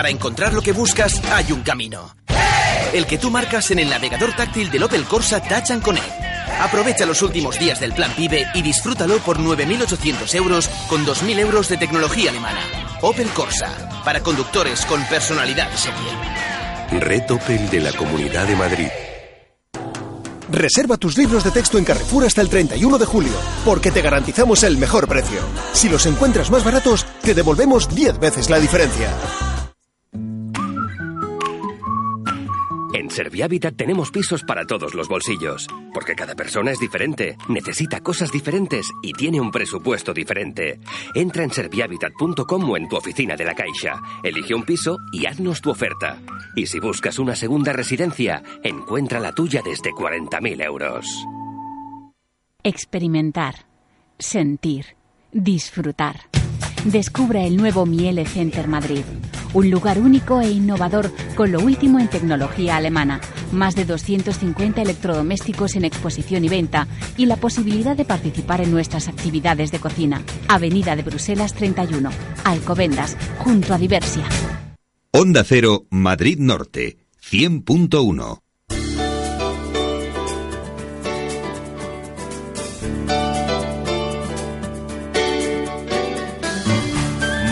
Para encontrar lo que buscas hay un camino. El que tú marcas en el navegador táctil del Opel Corsa Touch and Connect. Aprovecha los últimos días del plan PIBE y disfrútalo por 9.800 euros con 2.000 euros de tecnología alemana. Opel Corsa, para conductores con personalidad serie. Red Opel de la Comunidad de Madrid. Reserva tus libros de texto en Carrefour hasta el 31 de julio, porque te garantizamos el mejor precio. Si los encuentras más baratos, te devolvemos 10 veces la diferencia. Servihabitat tenemos pisos para todos los bolsillos, porque cada persona es diferente, necesita cosas diferentes y tiene un presupuesto diferente. Entra en servihabitat.com o en tu oficina de la Caixa, elige un piso y haznos tu oferta. Y si buscas una segunda residencia, encuentra la tuya desde 40.000 euros. Experimentar, sentir, disfrutar. Descubra el nuevo Miele Center Madrid. Un lugar único e innovador con lo último en tecnología alemana. Más de 250 electrodomésticos en exposición y venta y la posibilidad de participar en nuestras actividades de cocina. Avenida de Bruselas 31, Alcobendas, junto a Diversia. Onda Cero, Madrid Norte, 100.1.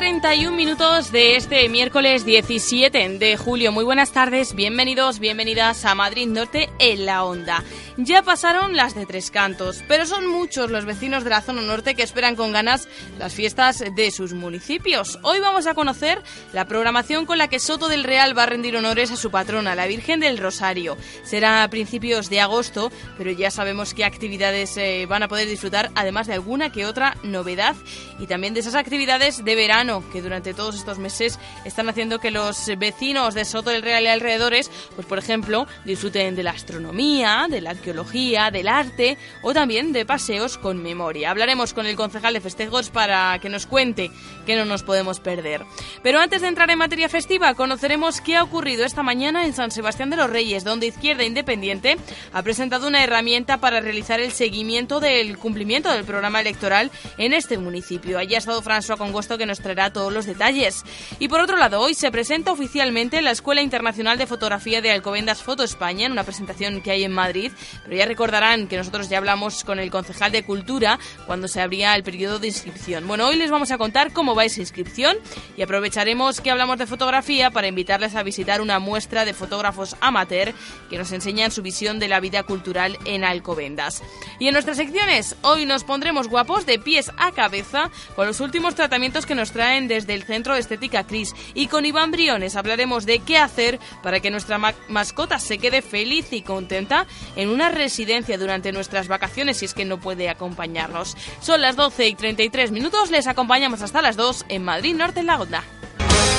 Un minutos de este miércoles 17 de julio. Muy buenas tardes, bienvenidos, bienvenidas a Madrid Norte en la Onda. Ya pasaron las de Tres Cantos, pero son muchos los vecinos de la zona norte que esperan con ganas las fiestas de sus municipios. Hoy vamos a conocer la programación con la que Soto del Real va a rendir honores a su patrona, la Virgen del Rosario. Será a principios de agosto, pero ya sabemos qué actividades eh, van a poder disfrutar, además de alguna que otra novedad y también de esas actividades de verano que durante todos estos meses están haciendo que los vecinos de Soto del Real y alrededores, pues por ejemplo, disfruten de la astronomía, de la arqueología, del arte o también de paseos con memoria. Hablaremos con el concejal de festejos para que nos cuente qué no nos podemos perder. Pero antes de entrar en materia festiva, conoceremos qué ha ocurrido esta mañana en San Sebastián de los Reyes, donde Izquierda Independiente ha presentado una herramienta para realizar el seguimiento del cumplimiento del programa electoral en este municipio. Allí ha estado François Congosto que nos traerá todos los detalles. Y por otro lado, hoy se presenta oficialmente la Escuela Internacional de Fotografía de Alcobendas Foto España, en una presentación que hay en Madrid. Pero ya recordarán que nosotros ya hablamos con el concejal de Cultura cuando se abría el periodo de inscripción. Bueno, hoy les vamos a contar cómo va esa inscripción y aprovecharemos que hablamos de fotografía para invitarles a visitar una muestra de fotógrafos amateur que nos enseñan su visión de la vida cultural en Alcobendas. Y en nuestras secciones, hoy nos pondremos guapos de pies a cabeza con los últimos tratamientos que nos traen desde el Centro de Estética Cris. Y con Iván Briones hablaremos de qué hacer para que nuestra mascota se quede feliz y contenta en una residencia durante nuestras vacaciones si es que no puede acompañarnos. Son las 12 y 33 minutos, les acompañamos hasta las 2 en Madrid Norte en la Onda.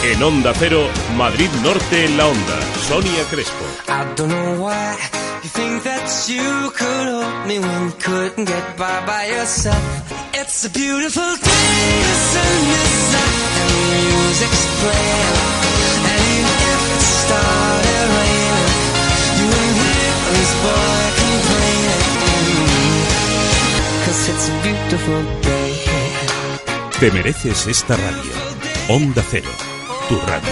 En Onda Cero, Madrid Norte en la Onda. Sonia Crespo. I don't know why you think that you could hold me when you couldn't get by by yourself. It's a beautiful day, the sun is out and the music's playing. And even if it started raining, you wouldn't hear this boy complaining. Cause it's a beautiful day. Te mereces esta radio. Onda Cero, tu radio.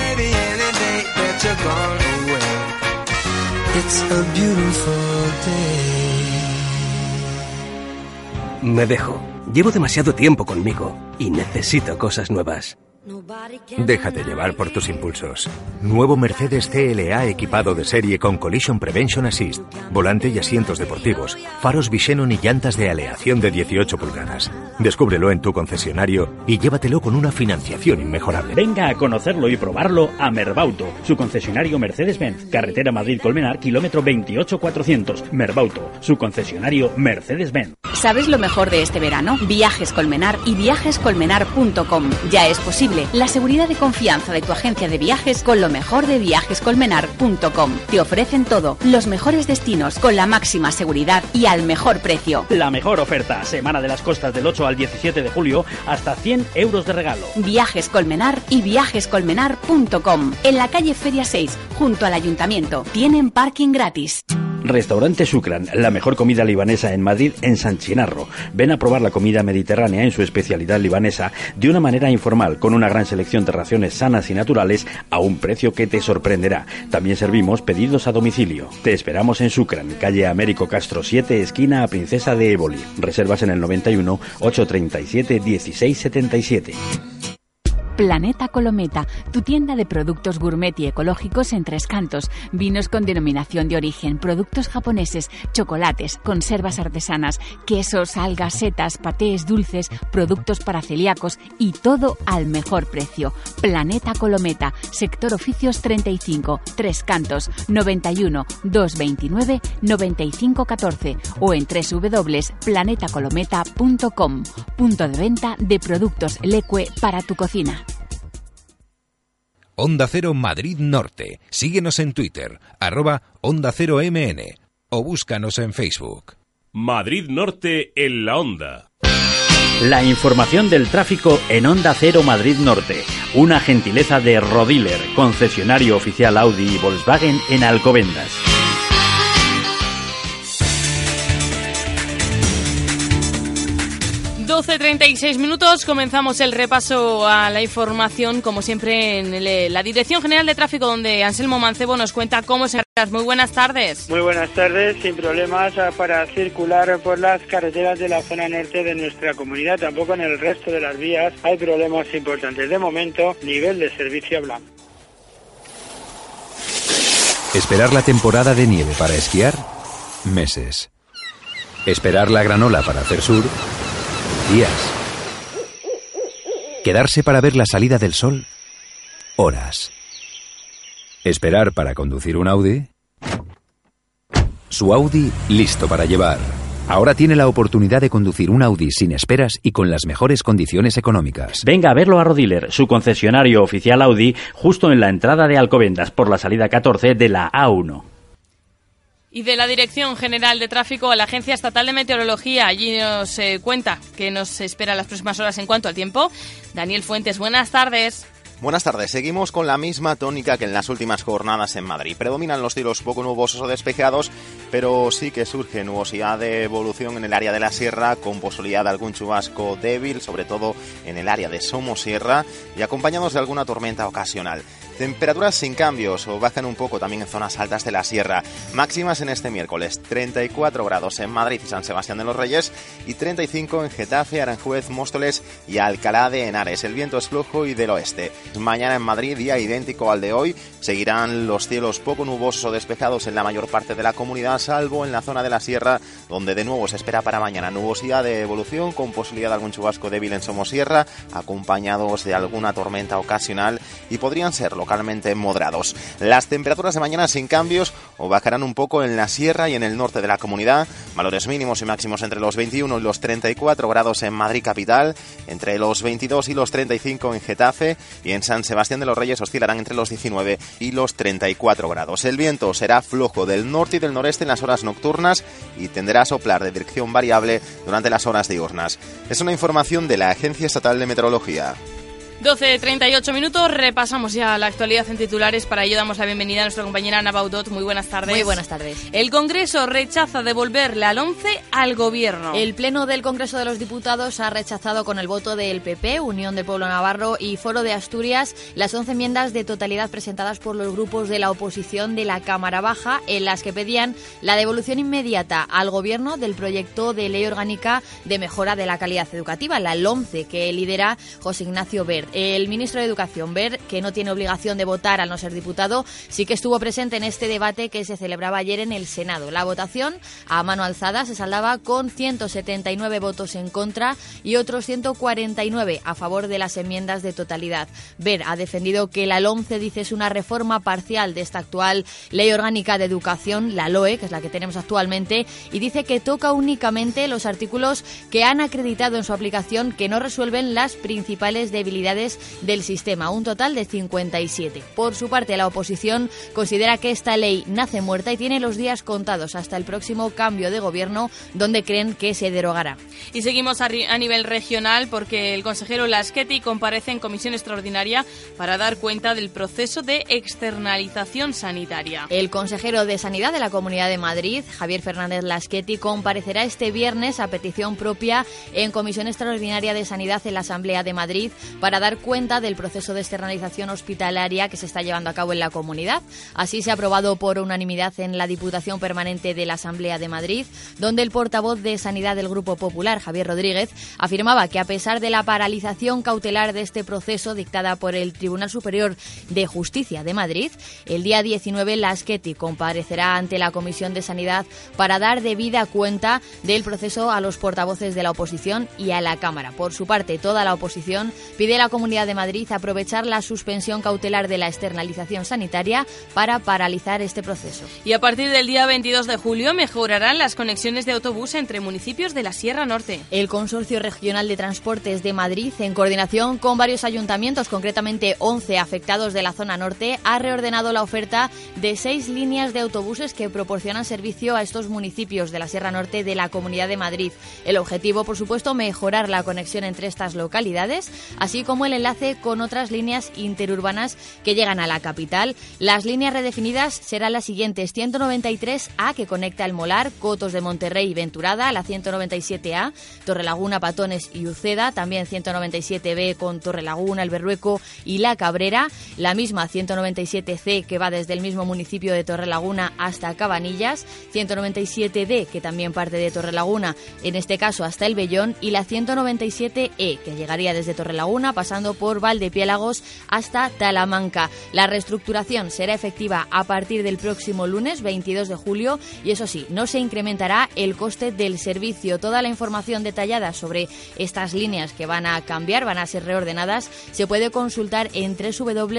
Me dejo. Llevo demasiado tiempo conmigo y necesito cosas nuevas. Déjate llevar por tus impulsos. Nuevo Mercedes CLA equipado de serie con Collision Prevention Assist, volante y asientos deportivos, faros Visenon y llantas de aleación de 18 pulgadas. Descúbrelo en tu concesionario y llévatelo con una financiación inmejorable. Venga a conocerlo y probarlo a Merbauto, su concesionario Mercedes-Benz, carretera Madrid-Colmenar, kilómetro 28400. Merbauto, su concesionario Mercedes-Benz. ¿Sabes lo mejor de este verano? Viajes Colmenar y viajescolmenar.com. Ya es posible. La seguridad y confianza de tu agencia de viajes con lo mejor de viajescolmenar.com. Te ofrecen todo, los mejores destinos con la máxima seguridad y al mejor precio. La mejor oferta. Semana de las costas del 8 al 17 de julio, hasta 100 euros de regalo. Viajes Colmenar y viajescolmenar.com. En la calle Feria 6, junto al ayuntamiento. Tienen parking gratis. Restaurante Sucran, la mejor comida libanesa en Madrid, en San Chinarro. Ven a probar la comida mediterránea en su especialidad libanesa de una manera informal, con una gran selección de raciones sanas y naturales a un precio que te sorprenderá. También servimos pedidos a domicilio. Te esperamos en Sucran, calle Américo Castro 7, esquina a Princesa de Éboli. Reservas en el 91 837 1677. Planeta Colometa, tu tienda de productos gourmet y ecológicos en Tres Cantos, vinos con denominación de origen, productos japoneses, chocolates, conservas artesanas, quesos, algas, setas, patés, dulces, productos para celíacos y todo al mejor precio. Planeta Colometa, sector oficios 35, Tres Cantos, 91 229 9514 o en www.planetacolometa.com, punto de venta de productos Leque para tu cocina. Onda Cero Madrid Norte. Síguenos en Twitter, arroba Onda Cero MN o búscanos en Facebook. Madrid Norte en la Onda. La información del tráfico en Onda Cero Madrid Norte. Una gentileza de Rodiler, concesionario oficial Audi y Volkswagen en Alcobendas. 12.36 minutos, comenzamos el repaso a la información, como siempre, en el- la Dirección General de Tráfico, donde Anselmo Mancebo nos cuenta cómo se... Muy buenas tardes. Muy buenas tardes, sin problemas ah, para circular por las carreteras de la zona norte de nuestra comunidad. Tampoco en el resto de las vías hay problemas importantes. De momento, nivel de servicio blanco. Esperar la temporada de nieve para esquiar, meses. Esperar la granola para hacer sur, días. Quedarse para ver la salida del sol, horas. Esperar para conducir un Audi. Su Audi listo para llevar. Ahora tiene la oportunidad de conducir un Audi sin esperas y con las mejores condiciones económicas. Venga a verlo a Rodiler, su concesionario oficial Audi, justo en la entrada de Alcobendas por la salida 14 de la A1. Y de la Dirección General de Tráfico a la Agencia Estatal de Meteorología. Allí nos eh, cuenta que nos espera las próximas horas en cuanto al tiempo. Daniel Fuentes, buenas tardes. Buenas tardes, seguimos con la misma tónica que en las últimas jornadas en Madrid. Predominan los cielos poco nubosos o despejados, pero sí que surge nubosidad de evolución en el área de la sierra, con posibilidad de algún chubasco débil, sobre todo en el área de Somosierra, y acompañados de alguna tormenta ocasional. Temperaturas sin cambios o bajan un poco también en zonas altas de la sierra. Máximas en este miércoles, 34 grados en Madrid y San Sebastián de los Reyes y 35 en Getafe, Aranjuez, Móstoles y Alcalá de Henares. El viento es flojo y del oeste. Mañana en Madrid, día idéntico al de hoy, seguirán los cielos poco nubosos o despejados en la mayor parte de la comunidad, salvo en la zona de la sierra, donde de nuevo se espera para mañana nubosidad de evolución con posibilidad de algún chubasco débil en Somosierra, acompañados de alguna tormenta ocasional y podrían ser localmente moderados. Las temperaturas de mañana sin cambios o bajarán un poco en la sierra y en el norte de la comunidad, valores mínimos y máximos entre los 21 y los 34 grados en Madrid capital, entre los 22 y los 35 en Getafe y en San Sebastián de los Reyes oscilarán entre los 19 y los 34 grados. El viento será flojo del norte y del noreste en las horas nocturnas y tenderá a soplar de dirección variable durante las horas diurnas. Es una información de la Agencia Estatal de Meteorología. 12.38 minutos, repasamos ya la actualidad en titulares. Para ello damos la bienvenida a nuestra compañera Ana Baudot. Muy buenas tardes. Muy buenas tardes. El Congreso rechaza devolverle al 11 al Gobierno. El Pleno del Congreso de los Diputados ha rechazado con el voto del PP, Unión del Pueblo Navarro y Foro de Asturias las 11 enmiendas de totalidad presentadas por los grupos de la oposición de la Cámara Baja, en las que pedían la devolución inmediata al Gobierno del proyecto de ley orgánica de mejora de la calidad educativa, la LOMCE, que lidera José Ignacio Bert. El ministro de Educación, Ver, que no tiene obligación de votar al no ser diputado, sí que estuvo presente en este debate que se celebraba ayer en el Senado. La votación a mano alzada se saldaba con 179 votos en contra y otros 149 a favor de las enmiendas de totalidad. Ver ha defendido que la LOMCE dice es una reforma parcial de esta actual Ley Orgánica de Educación, la LOE, que es la que tenemos actualmente, y dice que toca únicamente los artículos que han acreditado en su aplicación que no resuelven las principales debilidades del sistema, un total de 57. Por su parte, la oposición considera que esta ley nace muerta y tiene los días contados hasta el próximo cambio de gobierno, donde creen que se derogará. Y seguimos a, nivel regional porque el consejero Laschetti comparece en comisión extraordinaria para dar cuenta del proceso de externalización sanitaria. El consejero de Sanidad de la Comunidad de Madrid, Javier Fernández Laschetti, comparecerá este viernes a petición propia en comisión extraordinaria de Sanidad en la Asamblea de Madrid para dar cuenta del proceso de externalización hospitalaria que se está llevando a cabo en la comunidad. Así se ha aprobado por unanimidad en la Diputación Permanente de la Asamblea de Madrid, donde el portavoz de Sanidad del Grupo Popular, Javier Rodríguez, afirmaba que a pesar de la paralización cautelar de este proceso dictada por el Tribunal Superior de Justicia de Madrid, el día 19 Laschetti comparecerá ante la Comisión de Sanidad para dar debida cuenta del proceso a los portavoces de la oposición y a la Cámara. Por su parte, toda la oposición pide la Comunidad de Madrid aprovechar la suspensión cautelar de la externalización sanitaria para paralizar este proceso. Y a partir del día 22 de julio mejorarán las conexiones de autobús entre municipios de la Sierra Norte. El Consorcio Regional de Transportes de Madrid, en coordinación con varios ayuntamientos, concretamente 11 afectados de la zona norte, ha reordenado la oferta de seis líneas de autobuses que proporcionan servicio a estos municipios de la Sierra Norte de la Comunidad de Madrid. El objetivo, por supuesto, mejorar la conexión entre estas localidades, así como el enlace con otras líneas interurbanas que llegan a la capital. Las líneas redefinidas serán las siguientes: 193A, que conecta el Molar, Cotos de Monterrey y Venturada, la 197A, Torrelaguna, Patones y Uceda, también 197B con Torrelaguna, El Berrueco y La Cabrera, la misma 197C que va desde el mismo municipio de Torrelaguna hasta Cabanillas, 197D que también parte de Torrelaguna, en este caso hasta El Bellón, y la 197E que llegaría desde Torrelaguna pasando por Valdepiélagos hasta Talamanca. La reestructuración será efectiva a partir del próximo lunes 22 de julio y eso sí, no se incrementará el coste del servicio. Toda la información detallada sobre estas líneas que van a cambiar, van a ser reordenadas, se puede consultar en www.crtm.es.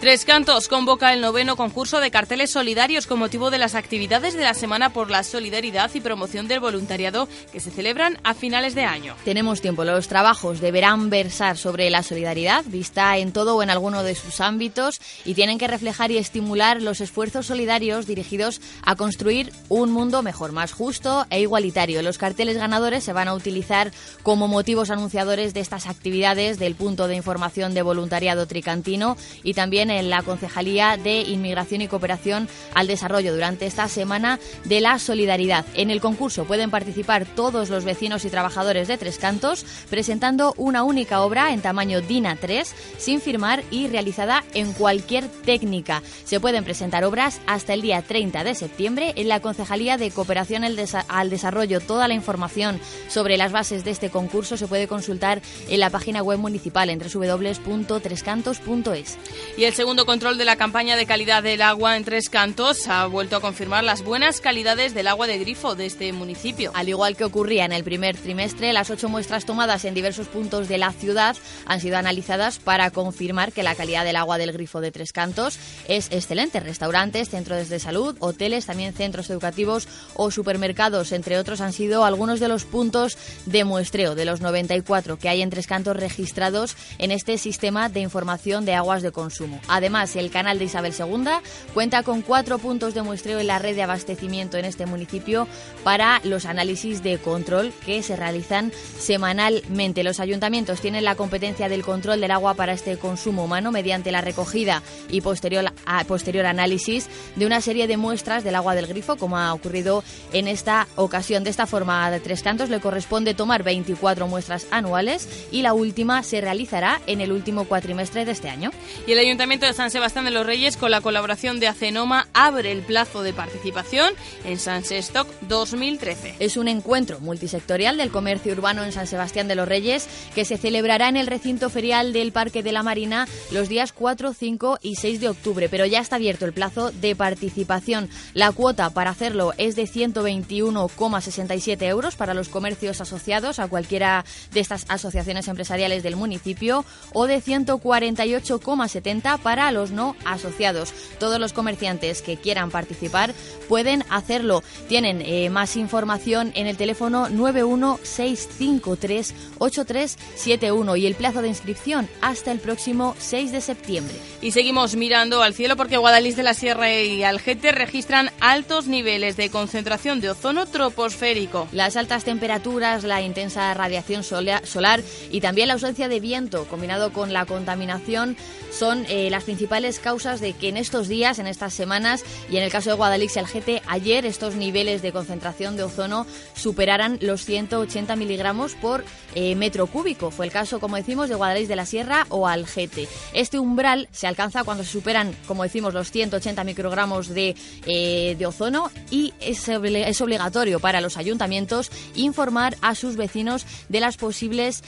Tres Cantos convoca el noveno concurso de carteles solidarios con motivo de las actividades de la Semana por la Solidaridad y Promoción del Voluntariado que se celebran a finales de año. Tenemos tiempo. Los trabajos deberán versar sobre la solidaridad, vista en todo o en alguno de sus ámbitos, y tienen que reflejar y estimular los esfuerzos solidarios dirigidos a construir un mundo mejor, más justo e igualitario. Los carteles ganadores se van a utilizar como motivos anunciadores de estas actividades del punto de información de voluntariado tricantino y también en la Concejalía de Inmigración y Cooperación al Desarrollo durante esta Semana de la Solidaridad. En el concurso pueden participar todos los vecinos y trabajadores de Tres Cantos presentando una única obra en tamaño DIN A3 sin firmar y realizada en cualquier técnica. Se pueden presentar obras hasta el día 30 de septiembre en la Concejalía de Cooperación al Desarrollo. Toda la información sobre las bases de este concurso se puede consultar en la página web municipal en www.trescantos.es. Y el segundo control de la campaña de calidad del agua en Tres Cantos ha vuelto a confirmar las buenas calidades del agua de grifo de este municipio. Al igual que ocurría en el primer trimestre, las ocho muestras tomadas en diversos puntos de la ciudad han sido analizadas para confirmar que la calidad del agua del grifo de Tres Cantos es excelente. Restaurantes, centros de salud, hoteles, también centros educativos o supermercados, entre otros, han sido algunos de los puntos de muestreo de los 94 que hay en Tres Cantos registrados en este sistema de información de aguas de consumo. Además, el canal de Isabel II cuenta con cuatro puntos de muestreo en la red de abastecimiento en este municipio para los análisis de control que se realizan semanalmente. Los ayuntamientos tienen la competencia del control del agua para este consumo humano mediante la recogida y posterior, posterior análisis de una serie de muestras del agua del grifo, como ha ocurrido en esta ocasión. De esta forma, a Tres Cantos le corresponde tomar 24 muestras anuales y la última se realizará en el último cuatrimestre de este año. Y el ayuntamiento Ayuntamiento de San Sebastián de los Reyes, con la colaboración de Acenoma, abre el plazo de participación en San Sestock 2013. Es un encuentro multisectorial del comercio urbano en San Sebastián de los Reyes que se celebrará en el recinto ferial del Parque de la Marina los días 4, 5 y 6 de octubre, pero ya está abierto el plazo de participación. La cuota para hacerlo es de 121,67 euros para los comercios asociados a cualquiera de estas asociaciones empresariales del municipio o de 148,70 para los no asociados. Todos los comerciantes que quieran participar pueden hacerlo. Tienen eh, más información en el teléfono 916538371 y el plazo de inscripción hasta el próximo 6 de septiembre. Y seguimos mirando al cielo porque Guadalís de la Sierra y Algete registran altos niveles de concentración de ozono troposférico. Las altas temperaturas, la intensa radiación solar y también la ausencia de viento combinado con la contaminación son eh, las principales causas de que en estos días, en estas semanas y en el caso de Guadalix y Algete, ayer estos niveles de concentración de ozono superaran los 180 miligramos por eh, metro cúbico. Fue el caso, como decimos, de Guadalix de la Sierra o Algete. Este umbral se alcanza cuando se superan, como decimos, los 180 microgramos de, eh, de ozono y es, es, obligatorio para los ayuntamientos informar a sus vecinos de las posibles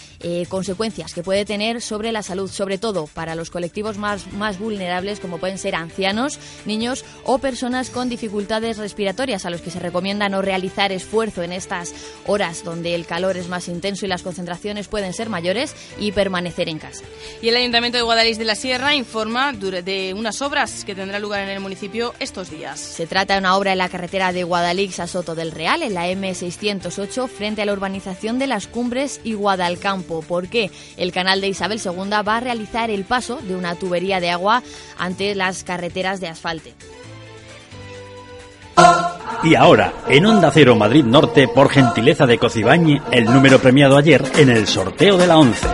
consecuencias que puede tener sobre la salud, sobre todo para los colectivos más, más vulnerables como pueden ser ancianos, niños o personas con dificultades respiratorias a los que se recomienda no realizar esfuerzo en estas horas donde el calor es más intenso y las concentraciones pueden ser mayores y permanecer en casa. Y el Ayuntamiento de Guadalís de la Sierra informa de unas obras que tendrán lugar en el municipio estos días. Se trata de una obra en la carretera de Guadalix a Soto del Real, en la M608, frente a la urbanización de las Cumbres y Guadalcampo. porque El canal de Isabel II va a realizar el paso de una tubería de agua ante las carreteras de asfalto. Y ahora, en Onda Cero Madrid Norte, por gentileza de Cocibañi, el número premiado ayer en el sorteo de la 11.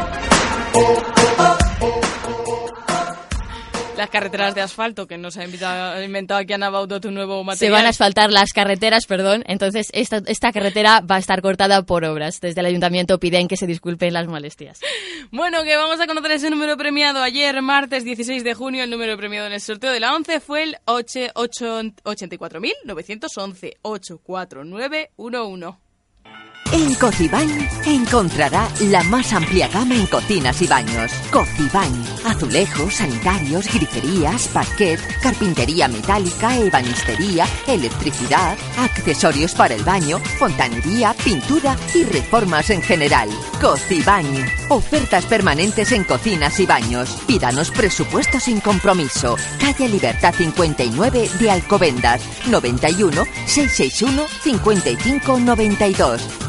Las carreteras de asfalto que nos ha inventado aquí Ana Baudo tu nuevo material. Se van a asfaltar las carreteras, perdón. Entonces, esta, esta carretera va a estar cortada por obras. Desde el ayuntamiento piden que se disculpen las molestias. Bueno, que vamos a conocer ese número premiado. Ayer, martes 16 de junio, el número premiado en el sorteo de la 11 fue el 84.911. 84911. En Cocibañ encontrará la más amplia gama en cocinas y baños. Cocibañ, azulejos, sanitarios, griferías, parquet, carpintería metálica, ebanistería, electricidad, accesorios para el baño, fontanería, pintura y reformas en general. Cocibañ, ofertas permanentes en cocinas y baños. Pídanos presupuesto sin compromiso. Calle Libertad 59 de Alcobendas, 91 661 5592.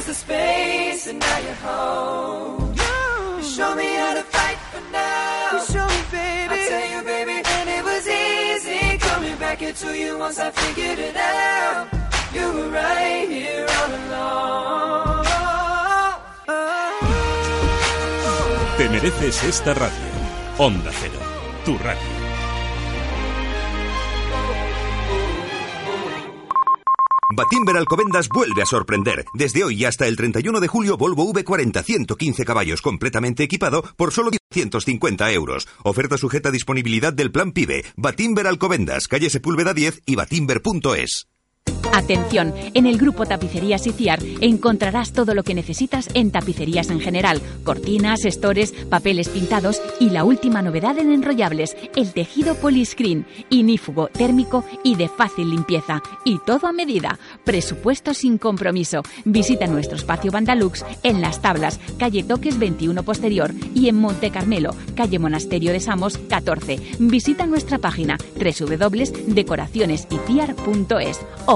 Is the space and now you're home. You show me how to fight for now. You show me, baby. I tell you, baby, and it was easy coming back into you once I figured it out. You were right here all along. Te mereces esta radio. Onda Cero, tu radio. Batimber Alcobendas vuelve a sorprender. Desde hoy hasta el 31 de julio, Volvo V40 115 caballos completamente equipado por solo 150 euros. Oferta sujeta a disponibilidad del plan PIBE. Batimber Alcobendas, calle Sepúlveda 10 y batimber.es. Atención, en el grupo Tapicerías Iciar encontrarás todo lo que necesitas en tapicerías en general, cortinas, estores, papeles pintados y la última novedad en enrollables, el tejido poliscreen, inífugo, térmico y de fácil limpieza. Y todo a medida. Presupuesto sin compromiso. Visita nuestro espacio Bandalux en Las Tablas, calle Toques 21 Posterior y en Monte Carmelo, calle Monasterio de Samos 14. Visita nuestra página www.decoracionesiciar.es.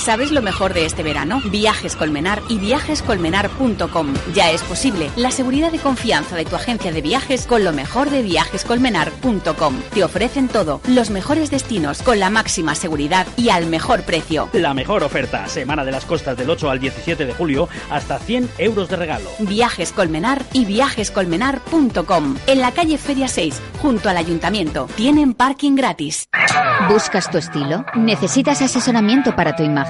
¿Sabes lo mejor de este verano? Viajes Colmenar y viajescolmenar.com. Ya es posible. La seguridad y confianza de tu agencia de viajes con lo mejor de viajescolmenar.com. Te ofrecen todo, los mejores destinos con la máxima seguridad y al mejor precio. La mejor oferta, Semana de las Costas del 8 al 17 de julio, hasta 100 euros de regalo. Viajes Colmenar y viajescolmenar.com. En la calle Feria 6, junto al ayuntamiento. Tienen parking gratis. ¿Buscas tu estilo? ¿Necesitas asesoramiento para tu imagen?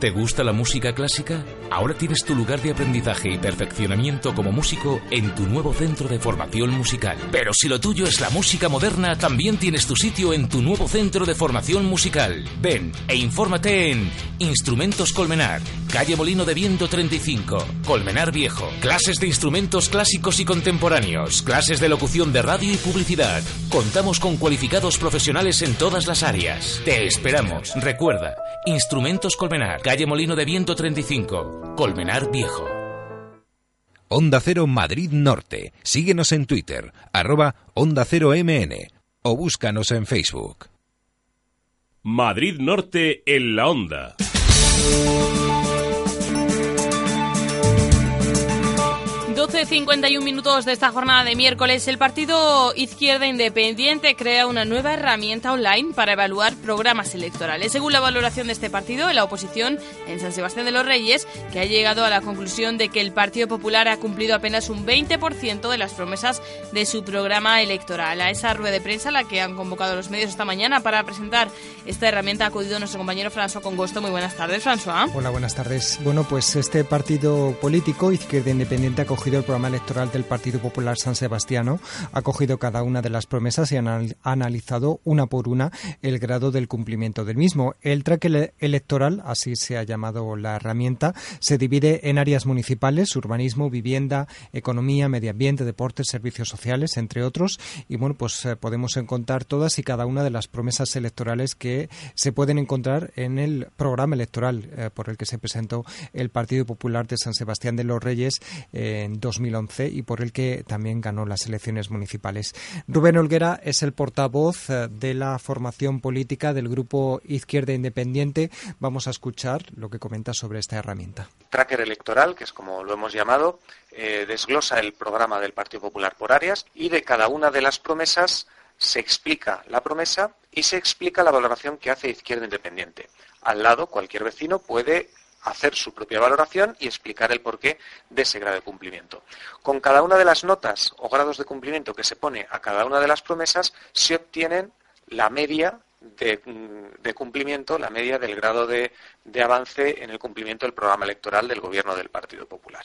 ¿Te gusta la música clásica? Ahora tienes tu lugar de aprendizaje y perfeccionamiento como músico en tu nuevo centro de formación musical. Pero si lo tuyo es la música moderna, también tienes tu sitio en tu nuevo centro de formación musical. Ven e infórmate en Instrumentos Colmenar, calle Molino de Viento 35, Colmenar Viejo. Clases de instrumentos clásicos y contemporáneos, clases de locución de radio y publicidad. Contamos con cualificados profesionales en todas las áreas. Te esperamos. Recuerda, Instrumentos Colmenar, calle Molino de Viento 35, Colmenar Viejo. Onda Cero Madrid Norte. Síguenos en Twitter, arroba Onda Cero MN o búscanos en Facebook. Madrid Norte en la Onda. 12.51 minutos de esta jornada de miércoles, el partido Izquierda Independiente crea una nueva herramienta online para evaluar programas electorales. Según la valoración de este partido, la oposición en San Sebastián de los Reyes, que ha llegado a la conclusión de que el Partido Popular ha cumplido apenas un 20% de las promesas de su programa electoral. A esa rueda de prensa, la que han convocado los medios esta mañana para presentar esta herramienta, ha acudido nuestro compañero François Congosto. Muy buenas tardes, François. Hola, buenas tardes. Bueno, pues este partido político, Izquierda Independiente, ha cogido el programa electoral del Partido Popular San Sebastiano, ha cogido cada una de las promesas y ha analizado una por una el grado del cumplimiento del mismo. El track electoral, así se ha llamado la herramienta, se divide en áreas municipales, urbanismo, vivienda, economía, medio ambiente, deportes, servicios sociales, entre otros. Y bueno, pues eh, podemos encontrar todas y cada una de las promesas electorales que se pueden encontrar en el programa electoral eh, por el que se presentó el Partido Popular de San Sebastián de los Reyes eh, en 2011 y por el que también ganó las elecciones municipales. Rubén Olguera es el portavoz eh, de la formación política del grupo Izquierda Independiente. Vamos a escuchar lo que comenta sobre esta herramienta. Tracker electoral, que es como lo hemos llamado, eh, desglosa el programa del Partido Popular por áreas y de cada una de las promesas se explica la promesa y se explica la valoración que hace Izquierda Independiente. Al lado, cualquier vecino puede hacer su propia valoración y explicar el porqué de ese grado de cumplimiento. Con cada una de las notas o grados de cumplimiento que se pone a cada una de las promesas, se obtienen la media de, de cumplimiento, la media del grado de avance en el cumplimiento del programa electoral del Gobierno del Partido Popular.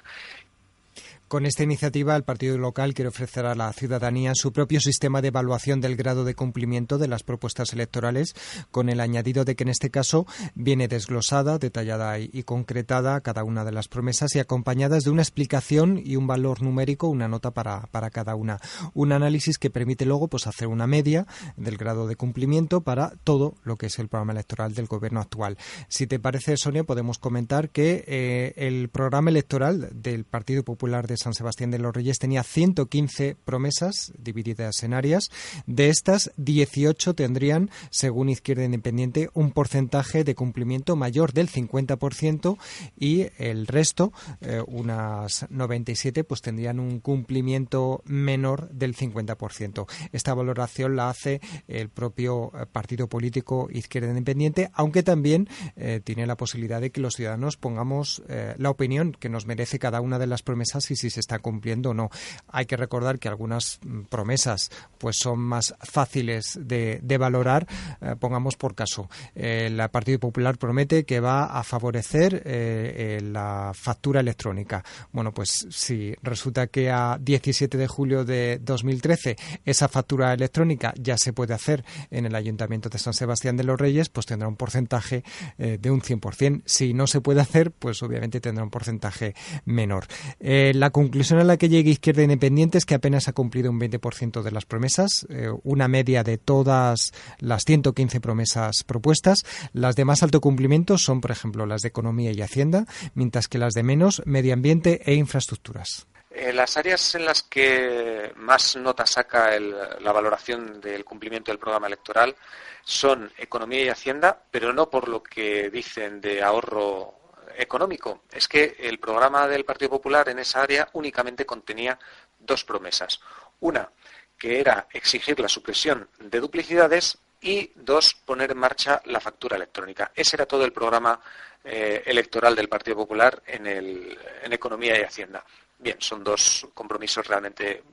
Con esta iniciativa, el partido local quiere ofrecer a la ciudadanía su propio sistema de evaluación del grado de cumplimiento de las propuestas electorales, con el añadido de que en este caso viene desglosada, detallada y concretada cada una de las promesas y acompañadas de una explicación y un valor numérico, una nota para, para cada una. Un análisis que permite luego pues, hacer una media del grado de cumplimiento para todo lo que es el programa electoral del gobierno actual. Si te parece, Sonia, podemos comentar que eh, el programa electoral del Partido Popular de San Sebastián de los Reyes tenía 115 promesas divididas en áreas. De estas, 18 tendrían, según Izquierda Independiente, un porcentaje de cumplimiento mayor del 50% y el resto, eh, unas 97, pues tendrían un cumplimiento menor del 50%. Esta valoración la hace el propio eh, partido político Izquierda Independiente, aunque también eh, tiene la posibilidad de que los ciudadanos pongamos la opinión que nos merece cada una de las promesas y si se está cumpliendo o no. Hay que recordar que algunas mm, promesas pues son más fáciles de, valorar. Eh, pongamos por caso, el Partido Popular promete que va a favorecer eh, la factura electrónica. Bueno, pues si resulta que a 17 de julio de 2013 esa factura electrónica ya se puede hacer en el Ayuntamiento de San Sebastián de los Reyes, pues tendrá un porcentaje eh, de un 100%. Si no se puede hacer, pues obviamente tendrá un porcentaje menor. Eh, la conclusión a la que llega Izquierda Independiente es que apenas ha cumplido un 20% de las promesas, eh, una media de todas las 115 promesas propuestas. Las de más alto cumplimiento son, por ejemplo, las de Economía y Hacienda, mientras que las de menos, Medio Ambiente e Infraestructuras. Eh, las áreas en las que más nota saca la valoración del cumplimiento del programa electoral son economía y hacienda, pero no por lo que dicen de ahorro económico. Es que el programa del Partido Popular en esa área únicamente contenía dos promesas. Una, que era exigir la supresión de duplicidades y dos, poner en marcha la factura electrónica. Ese era todo el programa eh, electoral del Partido Popular en, en Economía y Hacienda. Bien, son dos compromisos realmente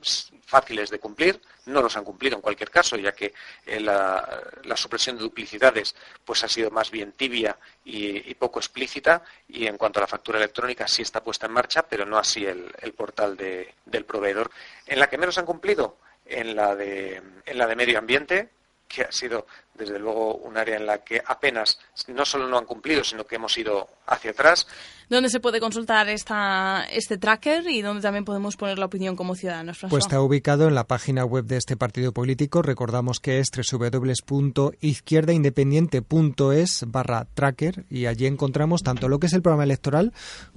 fáciles de cumplir. No los han cumplido en cualquier caso, ya que eh, la, supresión de duplicidades pues ha sido más bien tibia y, poco explícita. Y en cuanto a la factura electrónica sí está puesta en marcha, pero no así el, portal del proveedor. En la que menos han cumplido, en la de, en la de medio ambiente, que ha sido desde luego un área en la que apenas no solo no han cumplido, sino que hemos ido hacia atrás. ¿Dónde se puede consultar esta, este tracker y dónde también podemos poner la opinión como ciudadanos? Pues está ubicado en la página web de este partido político. Recordamos que es www.izquierdaindependiente.es barra tracker y allí encontramos tanto lo que es el programa electoral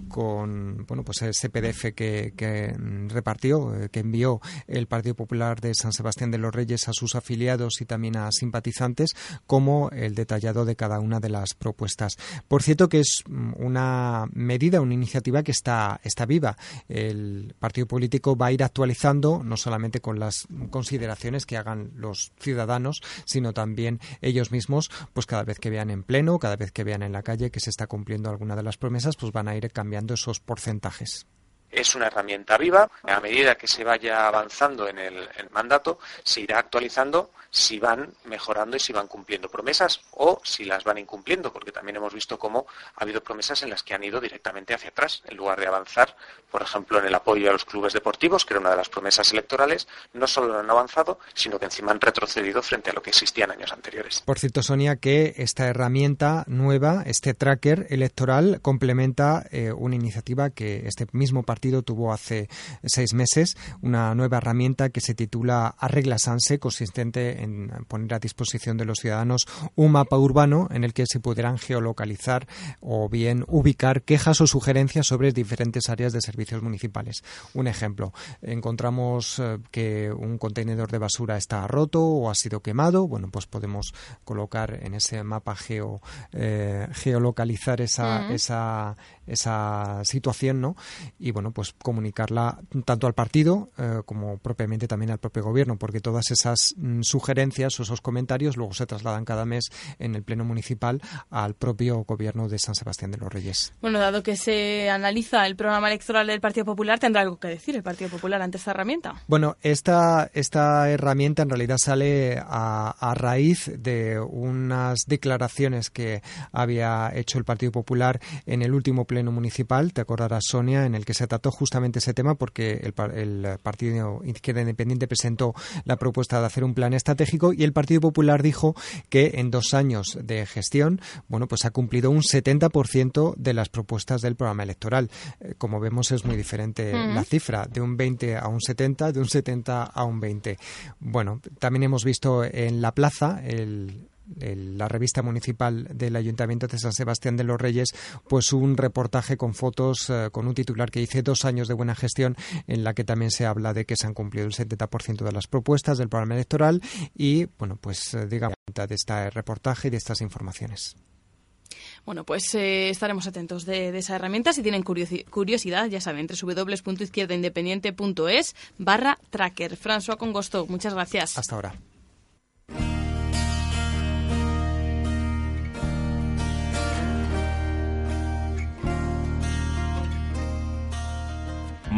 con bueno pues ese PDF que, que repartió, eh, que envió el Partido Popular de San Sebastián de los Reyes a sus afiliados y también a simpatizantes como el detallado de cada una de las propuestas. Por cierto que es mm, una medida, una iniciativa que está, está viva. El partido político va a ir actualizando no solamente con las consideraciones que hagan los ciudadanos, sino también ellos mismos, pues cada vez que vean en pleno, cada vez que vean en la calle que se está cumpliendo alguna de las promesas, pues van a ir cambiando esos porcentajes es una herramienta viva. A medida que se vaya avanzando en el, mandato, se irá actualizando si van mejorando y si van cumpliendo promesas o si las van incumpliendo, porque también hemos visto cómo ha habido promesas en las que han ido directamente hacia atrás, en lugar de avanzar, por ejemplo, en el apoyo a los clubes deportivos, que era una de las promesas electorales, no solo han avanzado, sino que encima han retrocedido frente a lo que existía en años anteriores. Por cierto, Sonia, que esta herramienta nueva, este tracker electoral, complementa eh, una iniciativa que este mismo partido tuvo hace seis meses una nueva herramienta que se titula Arregla Sanse, consistente en poner a disposición de los ciudadanos un mapa urbano en el que se podrán geolocalizar o bien ubicar quejas o sugerencias sobre diferentes áreas de servicios municipales. Un ejemplo, encontramos eh, que un contenedor de basura está roto o ha sido quemado, bueno, pues podemos colocar en ese mapa geo, eh, geolocalizar esa, esa, esa situación, ¿no? Y bueno, pues comunicarla tanto al partido eh, como propiamente también al propio gobierno, porque todas esas mm, sugerencias o esos comentarios luego se trasladan cada mes en el pleno municipal al propio gobierno de San Sebastián de los Reyes. Bueno, dado que se analiza el programa electoral del Partido Popular, tendrá algo que decir el Partido Popular ante esta herramienta. Bueno, esta, esta herramienta en realidad sale a, a raíz de unas declaraciones que había hecho el Partido Popular en el último pleno municipal, te acordarás Sonia, en el que se trató justamente ese tema porque el, el Partido Izquierda Independiente presentó la propuesta de hacer un plan estratégico y el Partido Popular dijo que en dos años de gestión, bueno, pues ha cumplido un 70% de las propuestas del programa electoral. Eh, como vemos es muy diferente la cifra, de un 20 a un 70, de un 70 a un 20. Bueno, también hemos visto en la plaza el la revista municipal del Ayuntamiento de San Sebastián de los Reyes, pues un reportaje con fotos eh, con un titular que dice dos años de buena gestión, en la que también se habla de que se han cumplido el 70% de las propuestas del programa electoral y, bueno, pues eh, digamos, de este reportaje y de estas informaciones. Bueno, pues eh, estaremos atentos de, esa herramienta. Si tienen curiosidad, ya saben, www.izquierdaindependiente.es barra tracker. François Congosto, muchas gracias. Hasta ahora.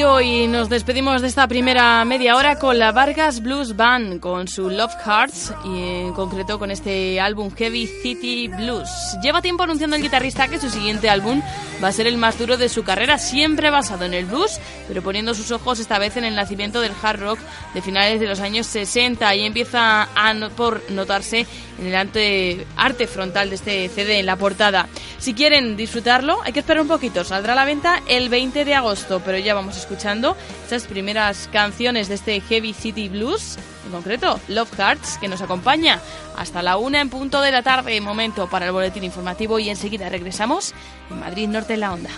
Anyhow. Y nos despedimos de esta primera media hora con la Vargas Blues Band, con su Love Hearts y en concreto con este álbum Heavy City Blues. Lleva tiempo anunciando el guitarrista que su siguiente álbum va a ser el más duro de su carrera, siempre basado en el blues, pero poniendo sus ojos esta vez en el nacimiento del hard rock de finales de los años 60 y empieza a no- por notarse en el arte, arte frontal de este CD en la portada. Si quieren disfrutarlo, hay que esperar un poquito. Saldrá a la venta el 20 de agosto, pero ya vamos escuchando esas primeras canciones de este Heavy City Blues, en concreto Love Hearts, que nos acompaña hasta la una en punto de la tarde, momento para el boletín informativo y enseguida regresamos en Madrid Norte en la Onda.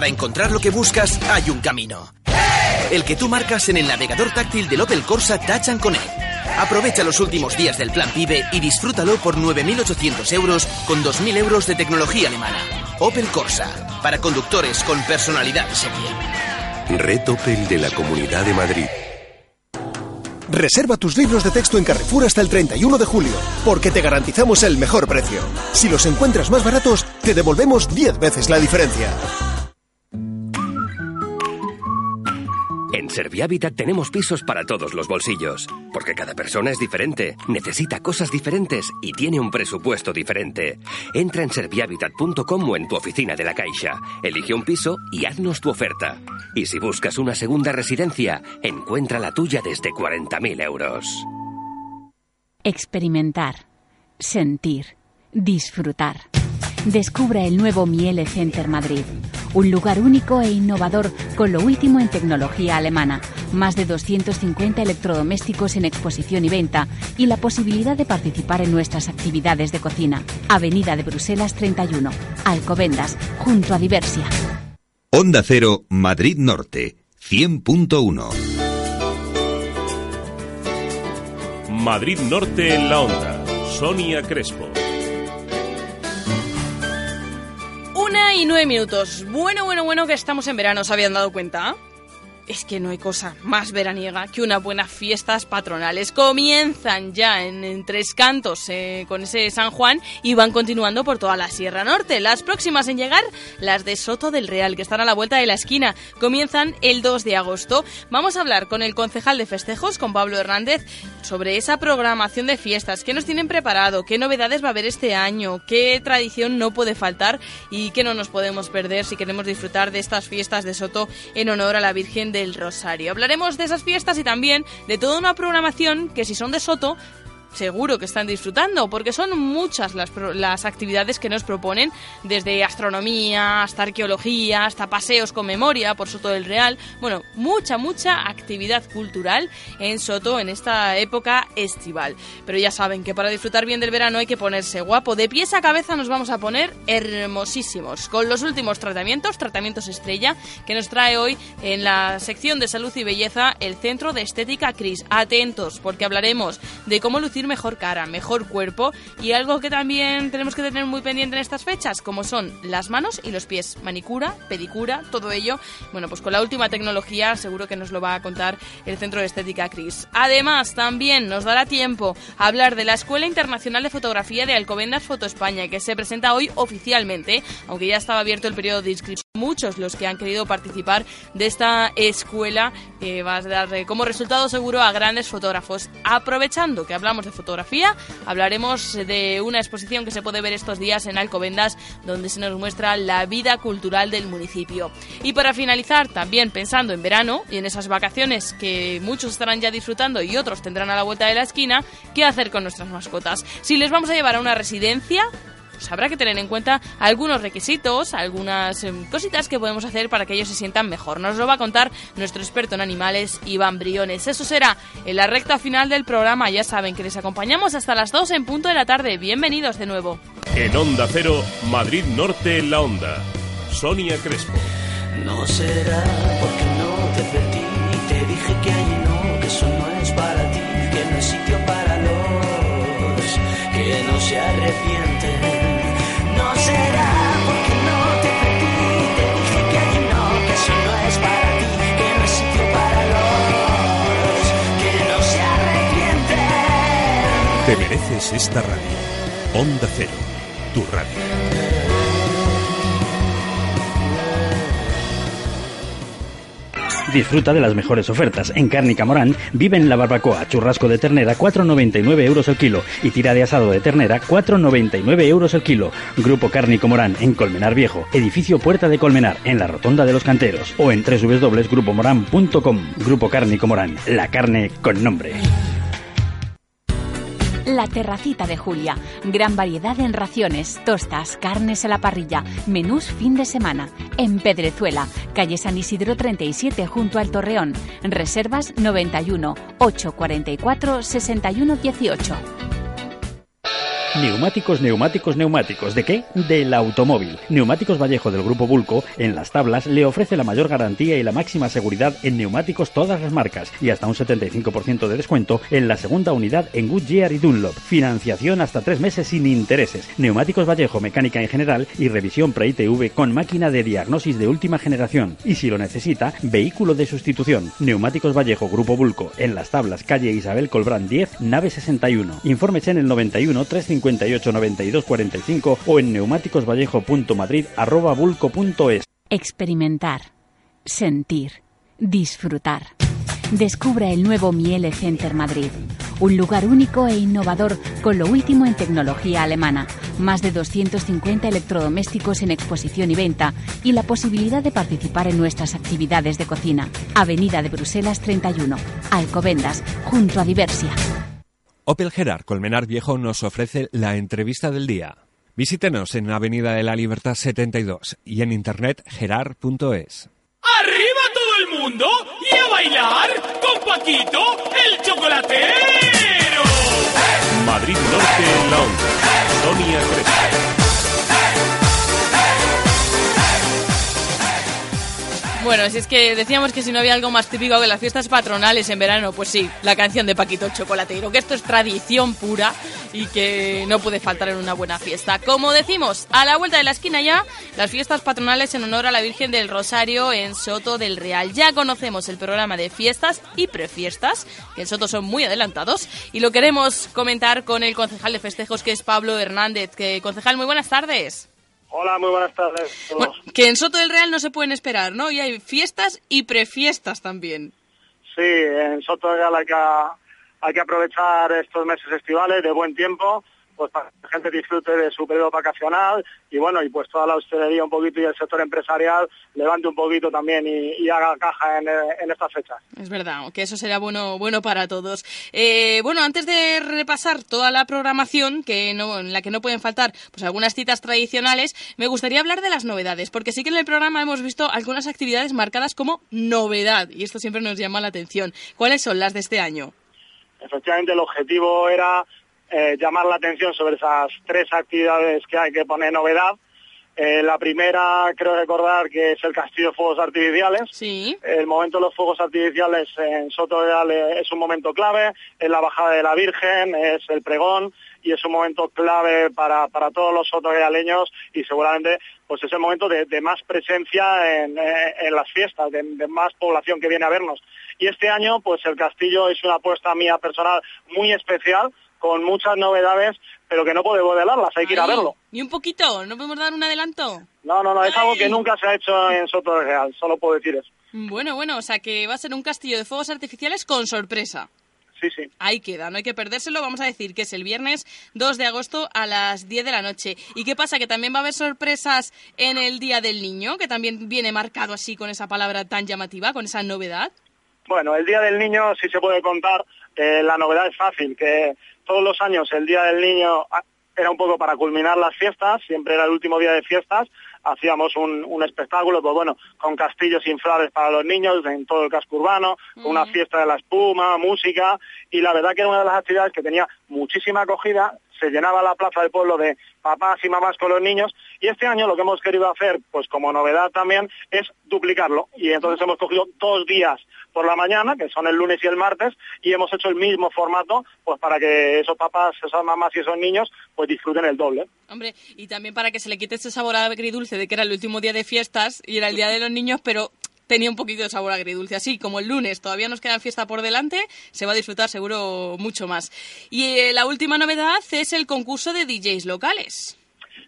Para encontrar lo que buscas hay un camino. El que tú marcas en el navegador táctil del Opel Corsa Touch and Connect. Aprovecha los últimos días del plan PIBE y disfrútalo por 9.800 euros con 2.000 euros de tecnología alemana. Opel Corsa, para conductores con personalidad serie. Red Opel de la Comunidad de Madrid. Reserva tus libros de texto en Carrefour hasta el 31 de julio, porque te garantizamos el mejor precio. Si los encuentras más baratos, te devolvemos 10 veces la diferencia. En Servihabitat tenemos pisos para todos los bolsillos, porque cada persona es diferente, necesita cosas diferentes y tiene un presupuesto diferente. Entra en servihabitat.com o en tu oficina de la Caixa, elige un piso y haznos tu oferta. Y si buscas una segunda residencia, encuentra la tuya desde 40.000 euros. Experimentar, sentir, disfrutar. Descubra el nuevo Miele Center Madrid, un lugar único e innovador con lo último en tecnología alemana, más de 250 electrodomésticos en exposición y venta y la posibilidad de participar en nuestras actividades de cocina. Avenida de Bruselas 31, Alcobendas, junto a Diversia. Onda Cero, Madrid Norte, 100.1. Madrid Norte en la onda. Sonia Crespo. Y nueve minutos. Bueno, bueno, bueno que estamos en verano, ¿se habían dado cuenta? Es que no hay cosa más veraniega que unas buenas fiestas patronales. Comienzan ya en, Tres Cantos eh, con ese San Juan y van continuando por toda la Sierra Norte. Las próximas en llegar, las de Soto del Real, que están a la vuelta de la esquina. Comienzan el 2 de agosto. Vamos a hablar con el concejal de festejos, con Pablo Hernández, sobre esa programación de fiestas. ¿Qué nos tienen preparado? ¿Qué novedades va a haber este año? ¿Qué tradición no puede faltar? ¿Y qué no nos podemos perder si queremos disfrutar de estas fiestas de Soto en honor a la Virgen del Rosario? Hablaremos de esas fiestas y también de toda una programación que si son de Soto seguro que están disfrutando, porque son muchas las, las actividades que nos proponen, desde astronomía hasta arqueología, hasta paseos con memoria por Soto del Real. Bueno, mucha, mucha actividad cultural en Soto en esta época estival. Pero ya saben que para disfrutar bien del verano hay que ponerse guapo. De pies a cabeza nos vamos a poner hermosísimos, con los últimos tratamientos, tratamientos estrella, que nos trae hoy en la sección de salud y belleza el Centro de Estética Cris. Atentos, porque hablaremos de cómo lucir mejor cara, mejor cuerpo y algo que también tenemos que tener muy pendiente en estas fechas, como son las manos y los pies, manicura, pedicura, todo ello. Bueno, pues con la última tecnología seguro que nos lo va a contar el Centro de Estética Cris. Además, también nos dará tiempo a hablar de la Escuela Internacional de Fotografía de Alcobendas Foto España, que se presenta hoy oficialmente, aunque ya estaba abierto el periodo de inscripción. Muchos los que han querido participar de esta escuela que va a dar eh, como resultado seguro a grandes fotógrafos. Aprovechando que hablamos de fotografía, hablaremos de una exposición que se puede ver estos días en Alcobendas, donde se nos muestra la vida cultural del municipio. Y para finalizar, también pensando en verano y en esas vacaciones que muchos estarán ya disfrutando y otros tendrán a la vuelta de la esquina, ¿qué hacer con nuestras mascotas? Si les vamos a llevar a una residencia, pues habrá que tener en cuenta algunos requisitos, algunas em, cositas que podemos hacer para que ellos se sientan mejor. Nos lo va a contar nuestro experto en animales, Iván Briones. Eso será en la recta final del programa. Ya saben que les acompañamos hasta las 2 en punto de la tarde. Bienvenidos de nuevo. En Onda Cero, Madrid Norte en la Onda. Sonia Crespo. No será porque no te advertí y te dije que allí no, que eso no es para ti, que no es para ti, que no hay sitio para los que no se arrepienten. Te mereces esta radio. Onda Cero, tu radio. Disfruta de las mejores ofertas. En Cárnica Morán viven la barbacoa, churrasco de ternera 4,99 euros el kilo y tira de asado de ternera 4,99 euros el kilo. Grupo Cárnico Morán en Colmenar Viejo, edificio Puerta de Colmenar en la Rotonda de los Canteros o en www.grupomoran.com. Grupo Cárnico Morán, la carne con nombre. La Terracita de Julia. Gran variedad en raciones, tostas, carnes a la parrilla, menús fin de semana. En Pedrezuela, calle San Isidro 37 junto al Torreón. Reservas 91 844 61 18. Neumáticos, neumáticos, neumáticos. ¿De qué? Del automóvil. Neumáticos Vallejo del Grupo Bulco, en las tablas, le ofrece la mayor garantía y la máxima seguridad en neumáticos todas las marcas y hasta un 75% de descuento en la segunda unidad en Goodyear y Dunlop. Financiación hasta tres meses sin intereses. Neumáticos Vallejo, mecánica en general y revisión pre-ITV con máquina de diagnosis de última generación. Y si lo necesita, vehículo de sustitución. Neumáticos Vallejo Grupo Bulco, en las tablas, calle Isabel Colbrán 10, nave 61. Infórmese en el 91 358 92 45 o en neumáticosvallejo.madrid@bulco.es. Experimentar, sentir, disfrutar. Descubra el nuevo Miele Center Madrid, un lugar único e innovador con lo último en tecnología alemana, más de 250 electrodomésticos en exposición y venta y la posibilidad de participar en nuestras actividades de cocina. Avenida de Bruselas 31, Alcobendas, junto a Diversia. Opel Gerard Colmenar Viejo nos ofrece la entrevista del día. Visítenos en Avenida de la Libertad 72 y en internet gerard.es. ¡Arriba todo el mundo! ¡Y a bailar con Paquito, el chocolatero! Madrid Norte en la Onda. Sonia Crespo. Bueno, si es que decíamos que si no había algo más típico que las fiestas patronales en verano, pues sí, la canción de Paquito el Chocolatero, que esto es tradición pura y que no puede faltar en una buena fiesta. Como decimos, a la vuelta de la esquina ya, las fiestas patronales en honor a la Virgen del Rosario en Soto del Real. Ya conocemos el programa de fiestas y prefiestas, que en Soto son muy adelantados, y lo queremos comentar con el concejal de festejos, que es Pablo Hernández. Que, concejal, muy buenas tardes. Hola, muy buenas tardes. a todos. Bueno, que en Soto del Real no se pueden esperar, ¿no? Y hay fiestas y prefiestas también. Sí, en Soto de Real hay que, hay que aprovechar estos meses estivales de buen tiempo, pues para que la gente disfrute de su periodo vacacional y bueno, y pues toda la hostelería un poquito y el sector empresarial levante un poquito también y, y haga caja en, eh, en estas fechas. Es verdad, que eso será bueno, bueno para todos. Eh, bueno, antes de repasar toda la programación, que no, en la que no pueden faltar pues algunas citas tradicionales, me gustaría hablar de las novedades, porque sí que en el programa hemos visto algunas actividades marcadas como novedad, y esto siempre nos llama la atención. ¿Cuáles son las de este año? Efectivamente, el objetivo era eh, llamar la atención sobre esas tres actividades que hay que poner novedad. Eh, la primera, creo recordar que es el Castillo de Fuegos Artificiales. Sí. El momento de los fuegos artificiales en Soto de Ale es un momento clave, es la bajada de la Virgen, es el pregón y es un momento clave para, para todos los sotorealeños y seguramente pues es el momento de, de más presencia en, eh, en las fiestas, de, de más población que viene a vernos. Y este año pues el castillo es una apuesta mía personal muy especial con muchas novedades, pero que no podemos delarlas, hay que ir a verlo. ¿Ni un poquito? ¿No podemos dar un adelanto? No, no, no, es algo que nunca se ha hecho en Soto de Real, solo puedo decir eso. Bueno, bueno, o sea que va a ser un castillo de fuegos artificiales con sorpresa. Sí, sí. Ahí queda, no hay que perdérselo. Vamos a decir que es el viernes 2 de agosto a las 10 de la noche. ¿Y qué pasa? Que también va a haber sorpresas en el Día del Niño, que también viene marcado así con esa palabra tan llamativa, con esa novedad. Bueno, el Día del Niño sí se puede contar. eh, la novedad es fácil, que todos los años el Día del Niño era un poco para culminar las fiestas, siempre era el último día de fiestas, hacíamos un, un espectáculo, pues bueno, con castillos inflables para los niños en todo el casco urbano, con una fiesta de la espuma, música, y la verdad que era una de las actividades que tenía muchísima acogida, se llenaba la plaza del pueblo de papás y mamás con los niños y este año lo que hemos querido hacer, pues como novedad también, es duplicarlo y entonces hemos cogido dos días por la mañana, que son el lunes y el martes, y hemos hecho el mismo formato, pues para que esos papás, esas mamás y esos niños, pues disfruten el doble. Hombre, y también para que se le quite ese sabor agridulce de que era el último día de fiestas y era el día de los niños, pero tenía un poquito de sabor agridulce. Así como el lunes todavía nos queda fiesta por delante, se va a disfrutar seguro mucho más. Y eh, la última novedad es el concurso de DJs locales.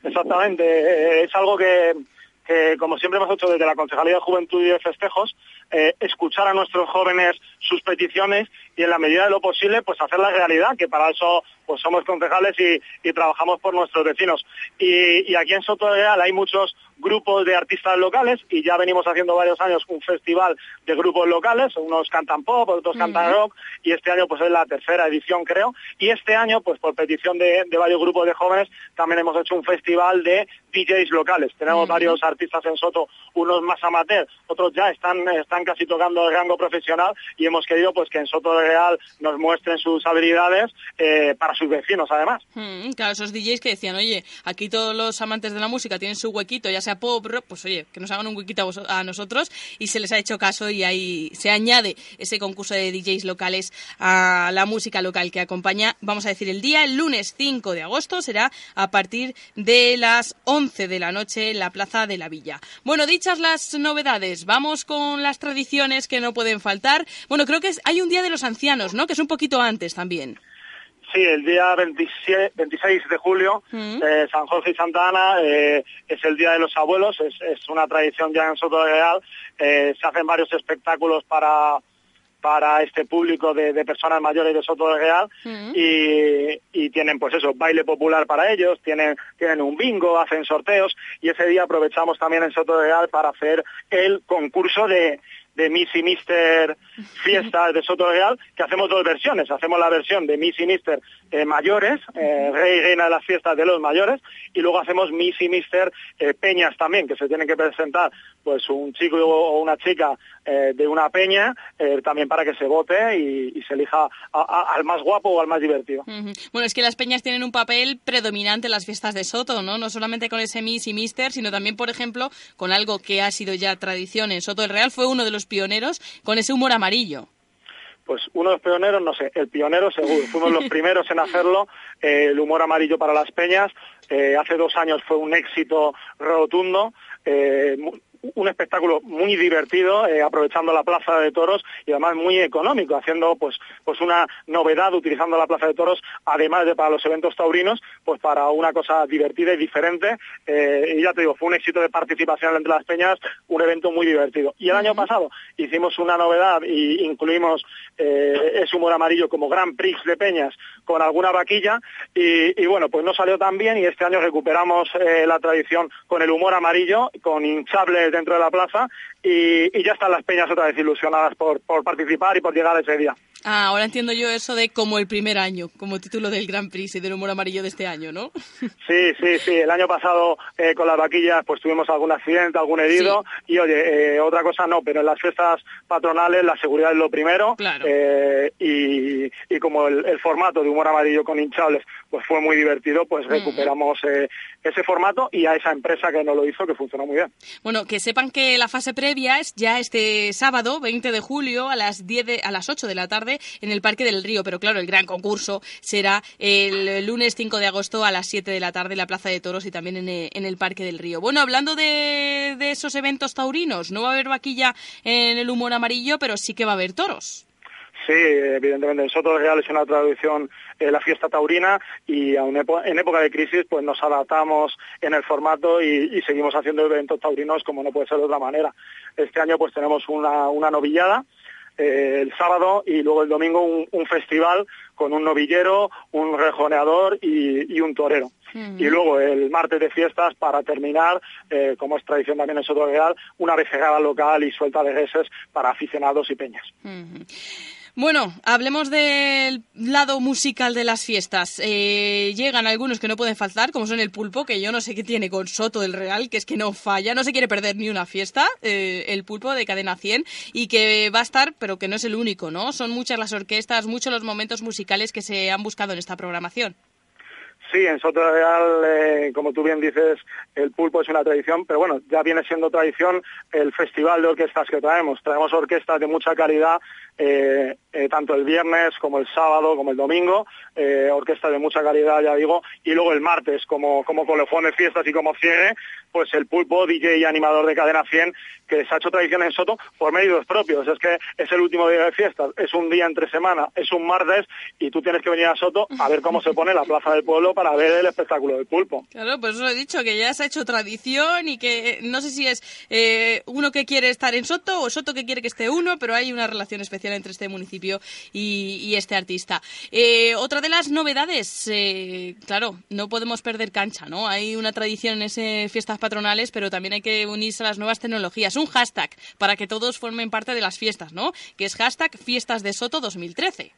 Exactamente, eh, es algo que, que, como siempre hemos hecho desde la Concejalía de Juventud y de Festejos, eh, escuchar a nuestros jóvenes sus peticiones y en la medida de lo posible pues hacerla realidad, que para eso pues somos concejales y, y trabajamos por nuestros vecinos. Y, y aquí en Soto de Real hay muchos grupos de artistas locales y ya venimos haciendo varios años un festival de grupos locales, unos cantan pop, otros cantan rock y este año pues es la tercera edición creo y este año pues por petición de, de varios grupos de jóvenes también hemos hecho un festival de DJs locales. Tenemos varios artistas en Soto, unos más amateur, otros ya están, están casi tocando el rango profesional y hemos querido pues que en Soto Real nos muestren sus habilidades eh, para sus vecinos además. Mm, claro, esos DJs que decían, oye, aquí todos los amantes de la música tienen su huequito, ya sea pop, rock, pues oye, que nos hagan un huequito a, a nosotros y se les ha hecho caso y ahí se añade ese concurso de DJs locales a la música local que acompaña, vamos a decir, el día, el lunes 5 de agosto, será a partir de las 11 de la noche en la Plaza de la Villa. Bueno, dichas las novedades, vamos con las tradiciones que no pueden faltar. Bueno, creo que es- hay un Día de los Ancianos, ¿no? Que es un poquito antes también. Sí, el día 27 26 de julio, eh, San Jorge y Santa Ana, eh, es el Día de los Abuelos, es, es una tradición ya en Soto de Real. Eh, se hacen varios espectáculos para, para este público de, de personas mayores de Soto de Real y, y tienen pues eso, baile popular para ellos, tienen, tienen un bingo, hacen sorteos y ese día aprovechamos también en Soto de Real para hacer el concurso de, de Miss y Mister Fiestas de Soto Real, que hacemos dos versiones. Hacemos la versión de Miss y Mister eh, mayores, eh, rey y reina de las fiestas de los mayores, y luego hacemos Miss y Mister eh, peñas también, que se tienen que presentar pues un chico o una chica de una peña, también para que se vote y, se elija al más guapo o al más divertido. Bueno, es que las peñas tienen un papel predominante en las fiestas de Soto, ¿no? No solamente con ese Miss y Mister, sino también, por ejemplo, con algo que ha sido ya tradición en Soto del Real, fue uno de los pioneros con ese humor amarillo. Pues uno de los pioneros, no sé, el pionero seguro. Fuimos los primeros en hacerlo, eh, el humor amarillo para las peñas. Eh, hace dos años fue un éxito rotundo. eh, un espectáculo muy divertido, eh, aprovechando la Plaza de Toros y además muy económico, haciendo pues pues una novedad utilizando la Plaza de Toros, además de para los eventos taurinos, pues para una cosa divertida y diferente. eh, y ya te digo, fue un éxito de participación entre las peñas, un evento muy divertido. Y el año pasado hicimos una novedad y incluimos eh, ese humor amarillo como Grand Prix de peñas con alguna vaquilla y, y bueno, pues no salió tan bien y este año recuperamos eh, la tradición con el humor amarillo, con hinchables dentro de la plaza y, y ya están las peñas otra vez ilusionadas por, por participar y por llegar a ese día. Ah, ahora entiendo yo eso de como el primer año, como título del Grand Prix y del humor amarillo de este año, ¿no? Sí, sí, sí. El año pasado eh, con las vaquillas pues tuvimos algún accidente, algún herido y oye, eh, otra cosa no, pero en las fiestas patronales la seguridad es lo primero eh, y, y como el, el formato de humor amarillo con hinchables pues fue muy divertido, pues recuperamos eh, ese formato y a esa empresa que nos lo hizo que funcionó muy bien. Bueno, que sepan que la fase previa es ya este sábado, 20 de julio, a las 10 de- a las 8 de la tarde en el Parque del Río, pero claro, el gran concurso será el lunes 5 de agosto a las 7 de la tarde en la Plaza de Toros y también en el, en el Parque del Río. Bueno, hablando de, de esos eventos taurinos, no va a haber vaquilla en el humor amarillo, pero sí que va a haber toros. Sí, evidentemente en Soto Real es una tradición eh, la fiesta taurina y aun en época de crisis pues nos adaptamos en el formato y, y seguimos haciendo eventos taurinos como no puede ser de otra manera. Este año pues tenemos una, una novillada eh, el sábado y luego el domingo un, un festival con un novillero, un rejoneador y, y un torero. Y luego el martes de fiestas para terminar, eh, como es tradición también en Soto Real, una becerrada local y suelta de reses para aficionados y peñas. Ujú. Bueno, hablemos del lado musical de las fiestas. Eh, llegan algunos que no pueden faltar, como son el pulpo, que yo no sé qué tiene con Soto del Real, que es que no falla, no se quiere perder ni una fiesta, eh, el pulpo de Cadena 100, y que va a estar, pero que no es el único, ¿no? Son muchas las orquestas, muchos los momentos musicales que se han buscado en esta programación. Sí, en Soto Real, eh, como tú bien dices, el pulpo es una tradición, pero bueno, ya viene siendo tradición el festival de orquestas que traemos. Traemos orquestas de mucha calidad, eh, eh, tanto el viernes como el sábado, como el domingo, eh, orquestas de mucha calidad, ya digo, y luego el martes, como, como colofón de fiestas y como cierre, pues el pulpo, DJ y animador de Cadena 100, que se ha hecho tradición en Soto por medios propios. Es que es el último día de fiestas, es un día entre semana, es un martes, y tú tienes que venir a Soto a ver cómo se pone la plaza del pueblo para ver el espectáculo del pulpo. Claro, pues os he dicho que ya se ha hecho tradición y que eh, no sé si es uno que quiere estar en Soto o Soto que quiere que esté uno, pero hay una relación especial entre este municipio y, este artista. Eh, otra de las novedades, eh, claro, no podemos perder cancha, ¿no? Hay una tradición en ese fiestas patronales, pero también hay que unirse a las nuevas tecnologías. Un hashtag para que todos formen parte de las fiestas, ¿no? Que es hashtag Fiestas de Soto 2013.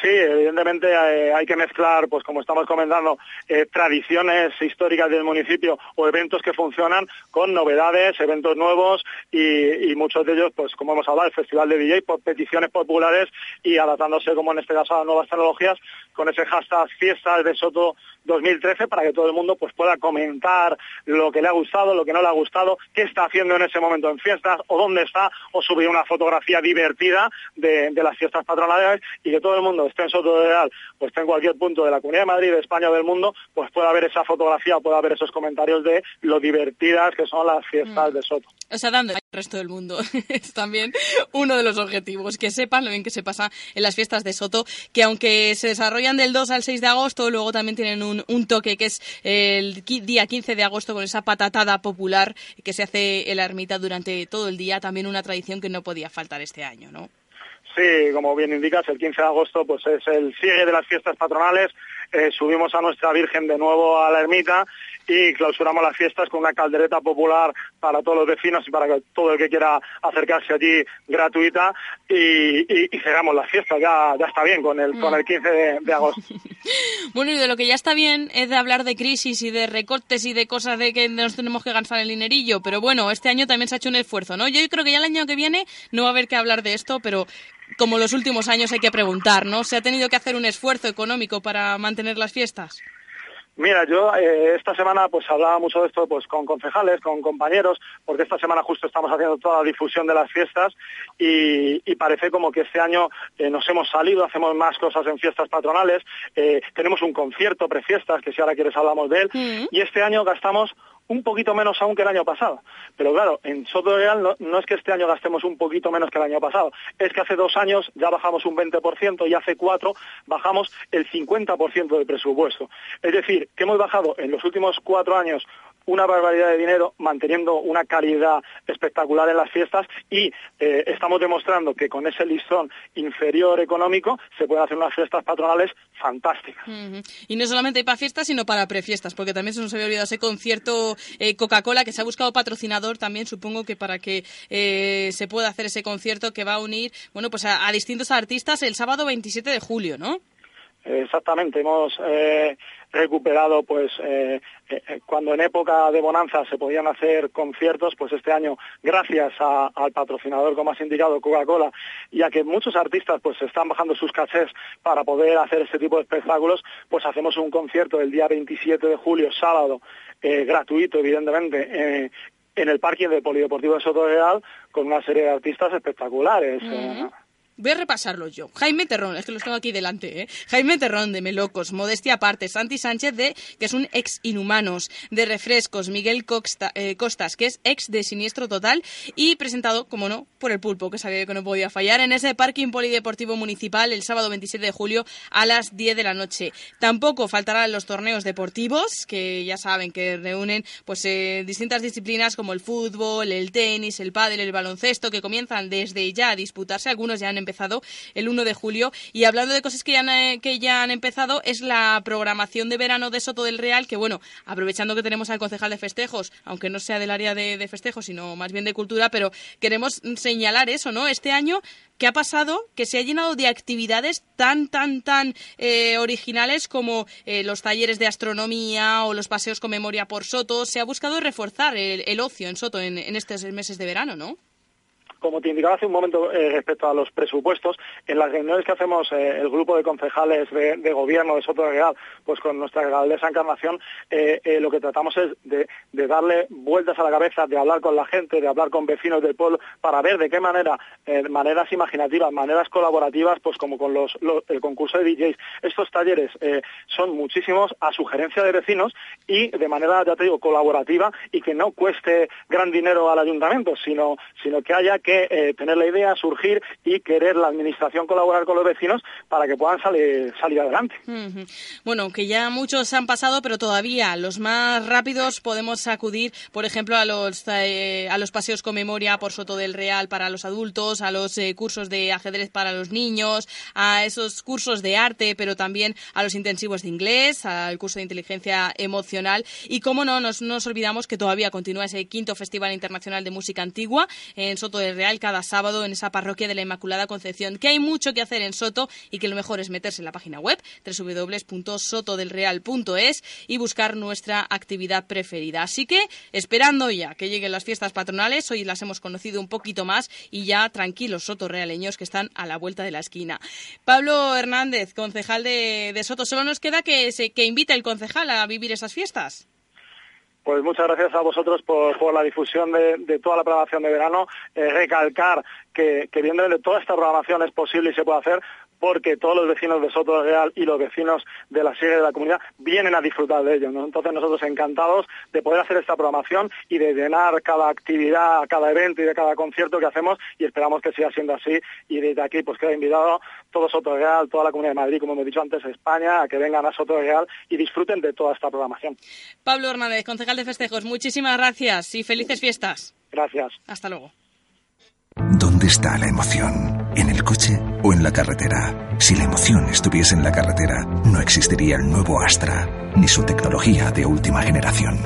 Sí, evidentemente eh, hay que mezclar, pues como estamos comentando, eh, tradiciones históricas del municipio o eventos que funcionan con novedades, eventos nuevos y, y muchos de ellos, pues como hemos hablado, el Festival de DJ por peticiones populares y adaptándose, como en este caso, a las nuevas tecnologías, con ese hashtag Fiestas de Soto 2013 para que todo el mundo pues pueda comentar lo que le ha gustado, lo que no le ha gustado, qué está haciendo en ese momento en fiestas o dónde está o subir una fotografía divertida de, de las fiestas patronales y que todo el mundo esté en Soto de Real, pues esté en cualquier punto de la Comunidad de Madrid, de España o del mundo, pues pueda ver esa fotografía, pueda ver esos comentarios de lo divertidas que son las fiestas de Soto. O sea, dando resto del mundo. es también uno de los objetivos, que sepan lo bien que se pasa en las fiestas de Soto, que aunque se desarrollan del 2 al 6 de agosto, luego también tienen un, toque que es el día 15 de agosto con esa patatada popular que se hace en la ermita durante todo el día, también una tradición que no podía faltar este año, ¿no? Sí, como bien indicas, el 15 de agosto pues es el cierre de las fiestas patronales. Eh, subimos a nuestra Virgen de nuevo a la ermita y clausuramos las fiestas con una caldereta popular para todos los vecinos y para que todo el que quiera acercarse allí gratuita y, y- y cerramos las fiestas. Ya, ya está bien con el, con el 15 de, de agosto. Bueno, y de lo que ya está bien es de hablar de crisis y de recortes y de cosas de que nos tenemos que ganar el dinerillo, pero bueno, este año también se ha hecho un esfuerzo, ¿no? Yo creo que ya el año que viene no va a haber que hablar de esto, pero como los últimos años hay que preguntar, ¿no? ¿Se ha tenido que hacer un esfuerzo económico para mantener las fiestas? Mira, yo eh, esta semana pues hablaba mucho de esto pues con concejales, con compañeros, porque esta semana justo estamos haciendo toda la difusión de las fiestas y, y parece como que este año eh, nos hemos salido, hacemos más cosas en fiestas patronales, eh, tenemos un concierto prefiestas, que si ahora quieres hablamos de él, y este año gastamos un poquito menos aún que el año pasado. Pero claro, en Soto Real no, no es que este año gastemos un poquito menos que el año pasado, es que hace dos años ya bajamos un 20% y hace cuatro bajamos el 50% del presupuesto. Es decir, que hemos bajado en los últimos cuatro años una barbaridad de dinero, manteniendo una calidad espectacular en las fiestas y eh, estamos demostrando que con ese listón inferior económico se pueden hacer unas fiestas patronales fantásticas. Y no solamente para fiestas, sino para prefiestas, porque también se nos había olvidado ese concierto eh, Coca-Cola, que se ha buscado patrocinador también, supongo que para que eh, se pueda hacer ese concierto que va a unir, bueno, pues a distintos artistas el sábado 27 de julio, ¿no? Exactamente, hemos eh, recuperado, pues, eh, eh, cuando en época de bonanza se podían hacer conciertos, pues este año, gracias a- al patrocinador, como has indicado, Coca-Cola, y a que muchos artistas, pues, están bajando sus cachés para poder hacer este tipo de espectáculos, pues hacemos un concierto el día 27 de julio, sábado, gratuito, evidentemente, en el parking del Polideportivo de Soto Real, con una serie de artistas espectaculares. Voy a repasarlo yo. Jaime Terrón, es que los tengo aquí delante, ¿eh? Jaime Terrón de Melocos, Modestia Aparte, Santi Sánchez de, que es un ex Inhumanos, de Refrescos, Miguel Costa- eh, Costas, que es ex de Siniestro Total, y presentado, como no, por el Pulpo, que sabía que no podía fallar, en ese parking polideportivo municipal el sábado 27 de julio a las 10 de la noche. Tampoco faltarán los torneos deportivos, que ya saben que reúnen pues eh, distintas disciplinas como el fútbol, el tenis, el pádel, el baloncesto, que comienzan desde ya a disputarse, algunos ya han empezado empezado el 1 de julio. Y hablando de cosas que ya, han, eh, que ya han empezado, es la programación de verano de Soto del Real, que bueno, aprovechando que tenemos al concejal de festejos, aunque no sea del área de, festejos, sino más bien de cultura, pero queremos señalar eso, ¿no? Este año ¿Qué ha pasado? Que se ha llenado de actividades tan, tan, tan eh, originales como eh, los talleres de astronomía o los paseos con memoria por Soto. Se ha buscado reforzar el, ocio en Soto en estos meses de verano, ¿no? Como te indicaba hace un momento eh, respecto a los presupuestos, en las reuniones que hacemos eh, el grupo de concejales de, gobierno de Soto Real, pues con nuestra alcaldesa Encarnación, eh, lo que tratamos es de, darle vueltas a la cabeza, de hablar con la gente, de hablar con vecinos del pueblo, para ver de qué manera, maneras imaginativas, maneras colaborativas, pues como con el concurso de DJs. Estos talleres son muchísimos a sugerencia de vecinos y de manera, ya te digo, colaborativa y que no cueste gran dinero al ayuntamiento, sino, sino que haya que eh, tener la idea, surgir y querer la administración colaborar con los vecinos para que puedan salir, salir adelante. Bueno, que ya muchos han pasado, pero todavía los más rápidos podemos acudir, por ejemplo, a los, eh, a los paseos con memoria por Soto del Real para los adultos, a los eh, cursos de ajedrez para los niños, a esos cursos de arte, pero también a los intensivos de inglés, al curso de inteligencia emocional. Y, cómo no, nos, nos olvidamos que todavía continúa ese quinto Festival Internacional de Música Antigua en Soto del Real cada sábado en esa parroquia de la Inmaculada Concepción, que hay mucho que hacer en Soto y que lo mejor es meterse en la página web www.sotodelreal.es y buscar nuestra actividad preferida. Así que, esperando ya que lleguen las fiestas patronales, hoy las hemos conocido un poquito más y ya tranquilos sotorrealeños que están a la vuelta de la esquina. Pablo Hernández, concejal de, de Soto, solo nos queda que, se, que invite el concejal a vivir esas fiestas. Pues muchas gracias a vosotros por, la difusión de, toda la programación de verano. Eh, recalcar que, que viendo toda esta programación es posible y se puede hacer porque todos los vecinos de Soto Real y los vecinos de la sierra de la comunidad vienen a disfrutar de ello. ¿no? Entonces nosotros encantados de poder hacer esta programación y de llenar cada actividad, cada evento y de cada concierto que hacemos y esperamos que siga siendo así y desde aquí pues queda invitado todo Soto Real, toda la Comunidad de Madrid, como hemos dicho antes, España, a que vengan a Soto Real y disfruten de toda esta programación. Pablo Hernández, concejal de festejos, muchísimas gracias y felices fiestas. Gracias. Hasta luego. ¿Dónde está la emoción? ¿En el coche o en la carretera? Si la emoción estuviese en la carretera, no existiría el nuevo Astra, ni su tecnología de última generación.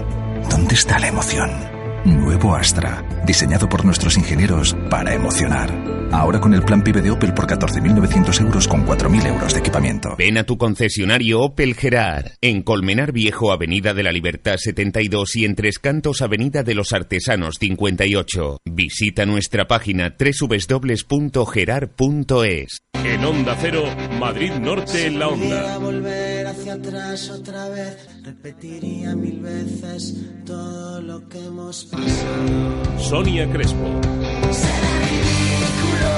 ¿Dónde está la emoción? Nuevo Astra, diseñado por nuestros ingenieros para emocionar. Ahora con el plan PIB de Opel por 14.900 euros con 4.000 euros de equipamiento. Ven a tu concesionario Opel Gerard, en Colmenar Viejo, Avenida de la Libertad 72 y en Tres Cantos, Avenida de los Artesanos 58. Visita nuestra página www.gerard.es. En Onda Cero, Madrid Norte en la Onda. Hacia atrás otra vez, repetiría mil veces todo lo que hemos pasado. Sonia Crespo. Será ridículo,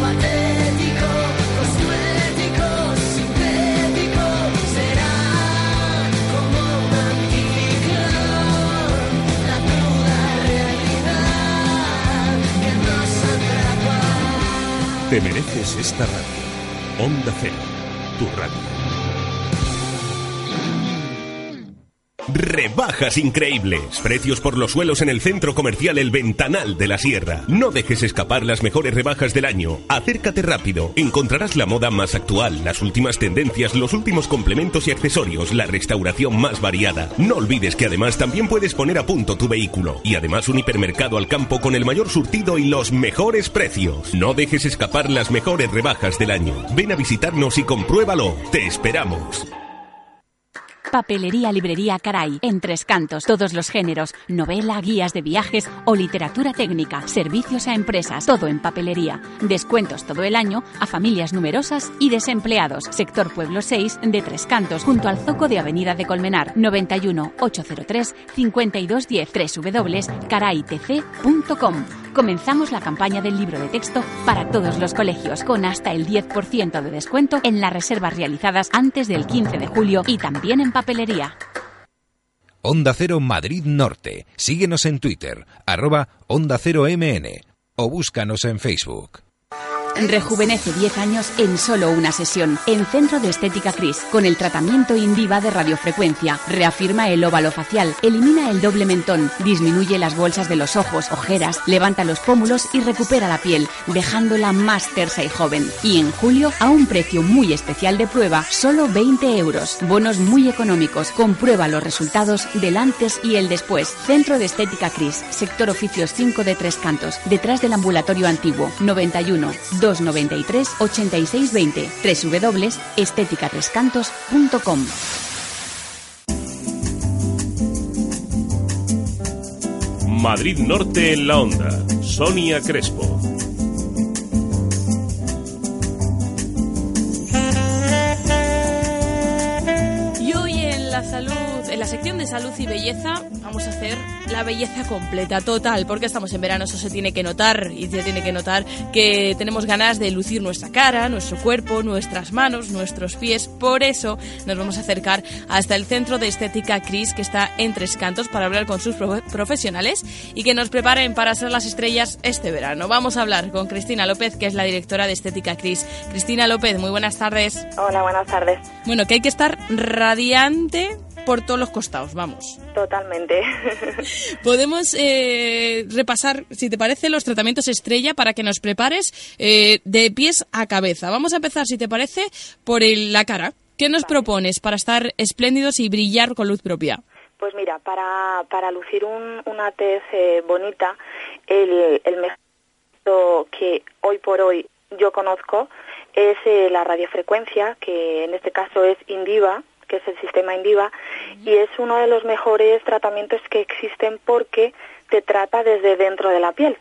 patético, cosmético, sintético, será como un la cruda realidad que nos atrapa. Te mereces esta radio. Onda Cero, tu radio. Rebajas increíbles. Precios por los suelos en el centro comercial El Ventanal de la Sierra. No dejes escapar las mejores rebajas del año. Acércate rápido. Encontrarás la moda más actual, las últimas tendencias, los últimos complementos y accesorios, la restauración más variada. No olvides que además también puedes poner a punto tu vehículo. Y además un hipermercado al campo con el mayor surtido y los mejores precios. No dejes escapar las mejores rebajas del año. Ven a visitarnos y compruébalo. Te esperamos. Papelería Librería Caray, en Tres Cantos, todos los géneros, novela, guías de viajes o literatura técnica, servicios a empresas, todo en papelería. Descuentos todo el año a familias numerosas y desempleados. Sector Pueblo 6 de Tres Cantos, junto al Zoco de Avenida de Colmenar, 91 803 5210 www.caraytc.com. Comenzamos la campaña del libro de texto para todos los colegios, con hasta el 10% de descuento en las reservas realizadas antes del 15 de julio y también en papelería. Onda Cero Madrid Norte. Síguenos en Twitter, arroba Onda Cero MN o búscanos en Facebook. Rejuvenece 10 años en solo una sesión. En Centro de Estética Cris, con el tratamiento Indiva de radiofrecuencia. Reafirma el óvalo facial, elimina el doble mentón, disminuye las bolsas de los ojos, ojeras, levanta los pómulos y recupera la piel, dejándola más tersa y joven. Y en julio, a un precio muy especial de prueba, solo 20 euros. Bonos muy económicos. Comprueba los resultados del antes y el después. Centro de Estética Cris, sector oficios 5 de Tres Cantos, detrás del ambulatorio antiguo, 91 293 8620 www.estéticatrescantos.com Madrid Norte en la onda. Sonia Crespo. Y hoy en la salud, la sección de salud y belleza, vamos a hacer la belleza completa, total, porque estamos en verano, eso se tiene que notar y se tiene que notar que tenemos ganas de lucir nuestra cara, nuestro cuerpo, nuestras manos, nuestros pies. Por eso nos vamos a acercar hasta el centro de estética Cris, que está en Tres Cantos, para hablar con sus pro- profesionales y que nos preparen para ser las estrellas este verano. Vamos a hablar con Cristina López, que es la directora de estética Cris. Cristina López, muy buenas tardes. Hola, buenas tardes. Bueno, que hay que estar radiante por todos los costados, vamos. Totalmente. Podemos eh, repasar, si te parece, los tratamientos estrella para que nos prepares eh, de pies a cabeza. Vamos a empezar, si te parece, por el- la cara. ¿Qué nos propones para estar espléndidos y brillar con luz propia? Pues mira, para, para lucir un- una tez eh, bonita, el, el mejor que hoy por hoy yo conozco es eh, la radiofrecuencia, que en este caso es Indiva, que es el sistema Indiva, y es uno de los mejores tratamientos que existen porque te trata desde dentro de la piel.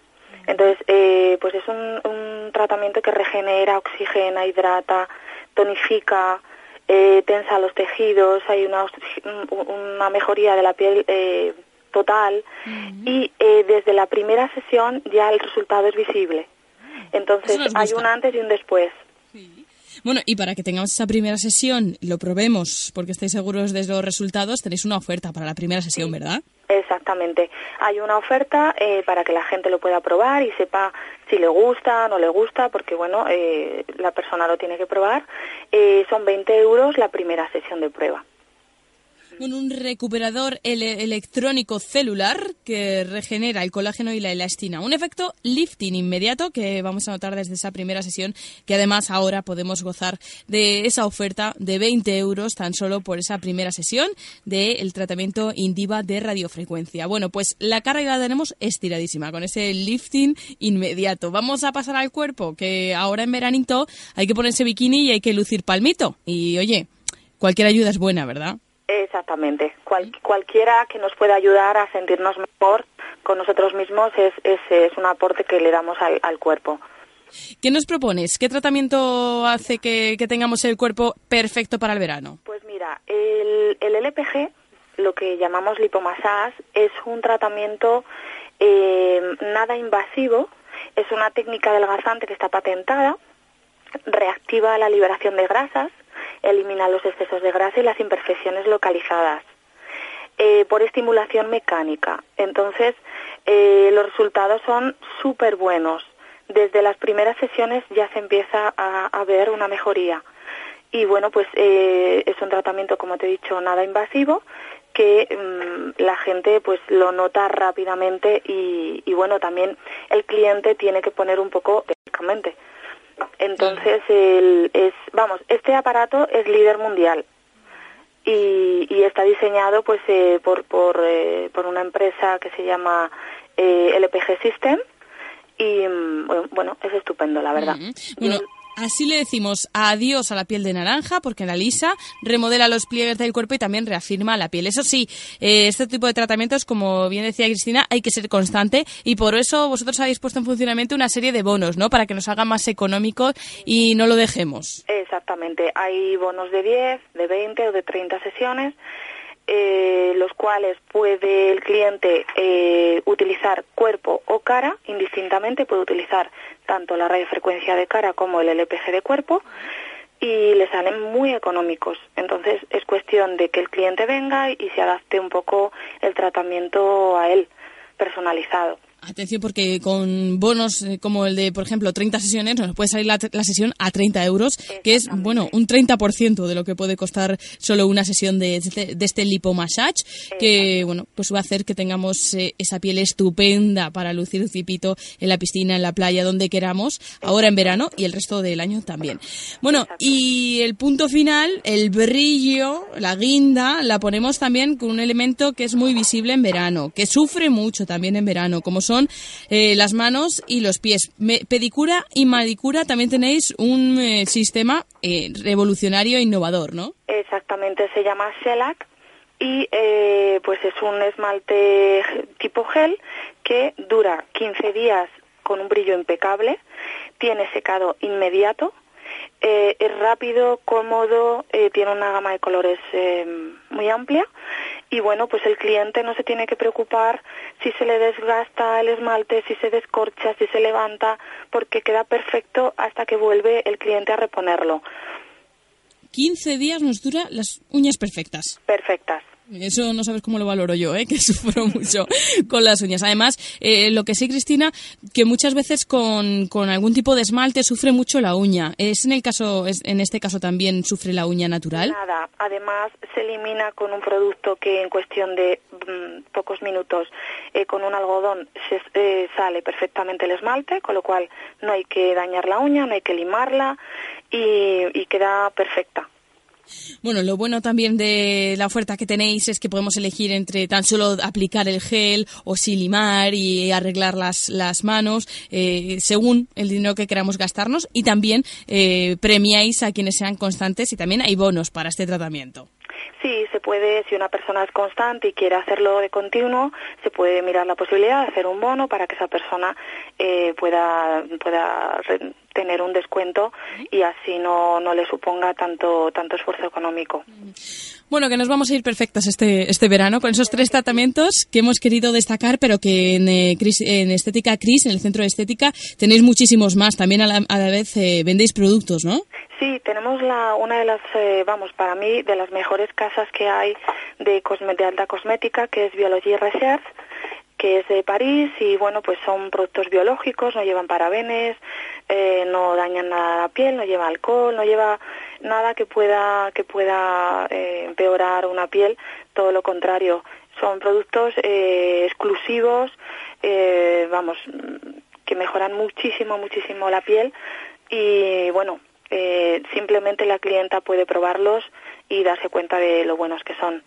Entonces, eh, pues es un, un tratamiento que regenera, oxigena, hidrata, tonifica, eh, tensa los tejidos, hay una, un- una mejoría de la piel eh, total y eh, desde la primera sesión ya el resultado es visible. Entonces Eso nos hay un antes y un después. Bueno, y para que tengamos esa primera sesión, lo probemos, porque estéis seguros de los resultados, tenéis una oferta para la primera sesión, ¿verdad? Exactamente. Hay una oferta eh, para que la gente lo pueda probar y sepa si le gusta, no le gusta, porque bueno, eh, la persona lo tiene que probar. Eh, son 20 euros la primera sesión de prueba. Bueno, un recuperador ele- electrónico celular que regenera el colágeno y la elastina. Un efecto lifting inmediato que vamos a notar desde esa primera sesión, que además ahora podemos gozar de esa oferta de 20 euros tan solo por esa primera sesión del tratamiento Indiva de radiofrecuencia. Bueno, pues la cara ya la tenemos estiradísima con ese lifting inmediato. Vamos a pasar al cuerpo, que ahora en veranito hay que ponerse bikini y hay que lucir palmito. Y oye, cualquier ayuda es buena, ¿verdad? Exactamente. Cual- cualquiera que nos pueda ayudar a sentirnos mejor con nosotros mismos es, es, es un aporte que le damos al, al cuerpo. ¿Qué nos propones? ¿Qué tratamiento hace que, que tengamos el cuerpo perfecto para el verano? Pues mira, el, el LPG, lo que llamamos lipomasás, es un tratamiento eh, nada invasivo, es una técnica adelgazante que está patentada, reactiva la liberación de grasas, elimina los excesos de grasa y las imperfecciones localizadas eh, por estimulación mecánica. Entonces, eh, los resultados son súper buenos. Desde las primeras sesiones ya se empieza a, ver una mejoría. Y bueno, pues eh, es un tratamiento, como te he dicho, nada invasivo, que mm, la gente pues lo nota rápidamente y, y bueno, también el cliente tiene que poner un poco técnicamente. Entonces, el- es, vamos, este aparato es líder mundial y, y está diseñado pues eh, por, por, eh, por una empresa que se llama eh, LPG System y mm, bueno, es estupendo, la verdad. Bueno, así le decimos adiós a la piel de naranja porque la lisa remodela los pliegues del cuerpo y también reafirma la piel. Eso sí, eh, este tipo de tratamientos, como bien decía Cristina, hay que ser constante y por eso vosotros habéis puesto en funcionamiento una serie de bonos, ¿no? Para que nos haga más económicos y no lo dejemos. Exactamente, hay bonos de 10, de 20 o de 30 sesiones, eh, los cuales puede el cliente eh, utilizar cuerpo o cara, indistintamente puede utilizar tanto la radiofrecuencia de cara como el LPG de cuerpo y le salen muy económicos. Entonces es cuestión de que el cliente venga y se adapte un poco el tratamiento a él, personalizado. Atención porque con bonos eh, como el de, por ejemplo, 30 sesiones nos puede salir la, la sesión a 30 euros, que es, bueno, un 30% de lo que puede costar solo una sesión de, este- de este lipomassage, que, bueno, pues va a hacer que tengamos eh, esa piel estupenda para lucir un cipito en la piscina, en la playa, donde queramos, ahora en verano y el resto del año también. Bueno, y el punto final, el brillo, la guinda, la ponemos también con un elemento que es muy visible en verano, que sufre mucho también en verano, como son eh, las manos y los pies. Me- pedicura y manicura también tenéis un eh, sistema eh, revolucionario e innovador, ¿no? Exactamente, se llama Shellac y eh, pues es un esmalte tipo gel que dura 15 días con un brillo impecable, tiene secado inmediato, eh, es rápido, cómodo, eh, tiene una gama de colores eh, muy amplia y bueno, pues el cliente no se tiene que preocupar si se le desgasta el esmalte, si se descorcha, si se levanta, porque queda perfecto hasta que vuelve el cliente a reponerlo. 15 días nos dura las uñas perfectas. Perfectas. Eso no sabes cómo lo valoro yo, ¿eh? que sufro mucho con las uñas. Además, eh, lo que sí, Cristina, que muchas veces con, con algún tipo de esmalte sufre mucho la uña. ¿Es en, el caso, es, en este caso también sufre la uña natural? Nada, además se elimina con un producto que en cuestión de mm, pocos minutos eh, con un algodón se eh, sale perfectamente el esmalte, con lo cual no hay que dañar la uña, no hay que limarla y, y queda perfecta. Bueno, lo bueno también de la oferta que tenéis es que podemos elegir entre tan solo aplicar el gel o si limar y arreglar las, las manos eh, según el dinero que queramos gastarnos y también eh, premiáis a quienes sean constantes y también hay bonos para este tratamiento. Sí, se puede, si una persona es constante y quiere hacerlo de continuo, se puede mirar la posibilidad de hacer un bono para que esa persona eh, pueda, pueda tener un descuento y así no, no le suponga tanto, tanto esfuerzo económico. Bueno, que nos vamos a ir perfectas este, este verano con esos tres tratamientos que hemos querido destacar, pero que en, eh, Cris- en Estética Cris, en el centro de estética, tenéis muchísimos más. También a la, a la vez eh, vendéis productos, ¿no? Sí, tenemos la, una de las, eh, vamos, para mí, de las mejores casas que hay de, cosme- de alta cosmética, que es Biology Research, que es de París y, bueno, pues son productos biológicos, no llevan parabenes, eh, no dañan nada a la piel, no lleva alcohol, no lleva nada que pueda, que pueda eh, empeorar una piel, todo lo contrario. Son productos eh, exclusivos, eh, vamos, que mejoran muchísimo, muchísimo la piel y, bueno, simplemente la clienta puede probarlos y darse cuenta de lo buenos que son.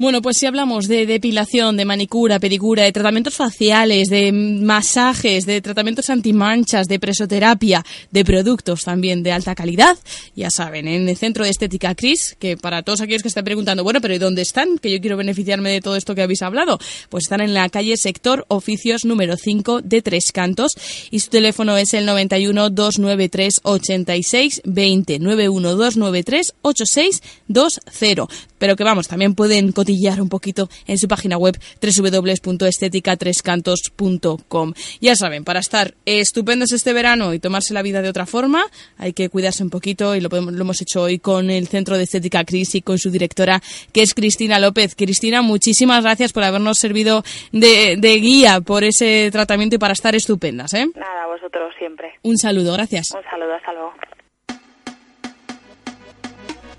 Bueno, pues si hablamos de depilación, de manicura, pedicura, de tratamientos faciales, de masajes, de tratamientos antimanchas, de presoterapia, de productos también de alta calidad, ya saben, en el Centro de Estética Cris, que para todos aquellos que están preguntando, bueno, pero ¿y dónde están? Que yo quiero beneficiarme de todo esto que habéis hablado. Pues están en la calle Sector Oficios número 5 de Tres Cantos y su teléfono es el 91 293 86 20 91 293 86 20. Pero que vamos, también pueden cotillar un poquito en su página web www.estéticatrescantos.com. Ya saben, para estar estupendos este verano y tomarse la vida de otra forma, hay que cuidarse un poquito y lo, podemos- lo hemos hecho hoy con el Centro de Estética Cris y con su directora, que es Cristina López. Cristina, muchísimas gracias por habernos servido de, de guía por ese tratamiento y para estar estupendas. ¿eh? Nada, vosotros siempre. Un saludo, gracias. Un saludo, hasta luego.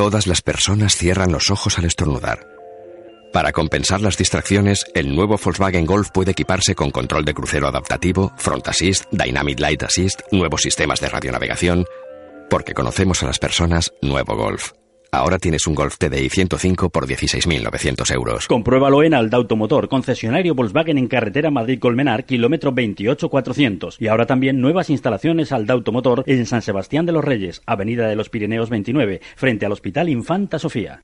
Todas las personas cierran los ojos al estornudar. Para compensar las distracciones, el nuevo Volkswagen Golf puede equiparse con control de crucero adaptativo, Front Assist, Dynamic Light Assist, nuevos sistemas de radionavegación. Porque conocemos a las personas, nuevo Golf. Ahora tienes un Golf TDI 105 por 16.900 euros. Compruébalo en Alda Automotor, concesionario Volkswagen en carretera Madrid-Colmenar, kilómetro 28400. Y ahora también nuevas instalaciones Alda Automotor en San Sebastián de los Reyes, avenida de los Pirineos 29, frente al Hospital Infanta Sofía.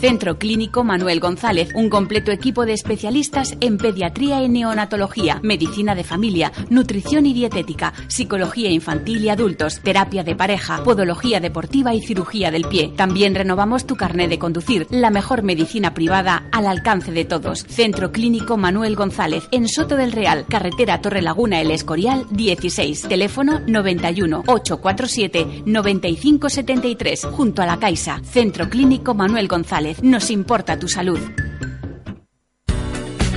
Centro Clínico Manuel González, un completo equipo de especialistas en pediatría y neonatología, medicina de familia, nutrición y dietética, psicología infantil y adultos, terapia de pareja, podología deportiva y cirugía del pie. También renovamos tu carnet de conducir, la mejor medicina privada al alcance de todos. Centro Clínico Manuel González, en Soto del Real, carretera Torre Laguna El Escorial 16, teléfono 91 847 9573, junto a la Caixa. Centro Clínico Manuel González, nos importa tu salud.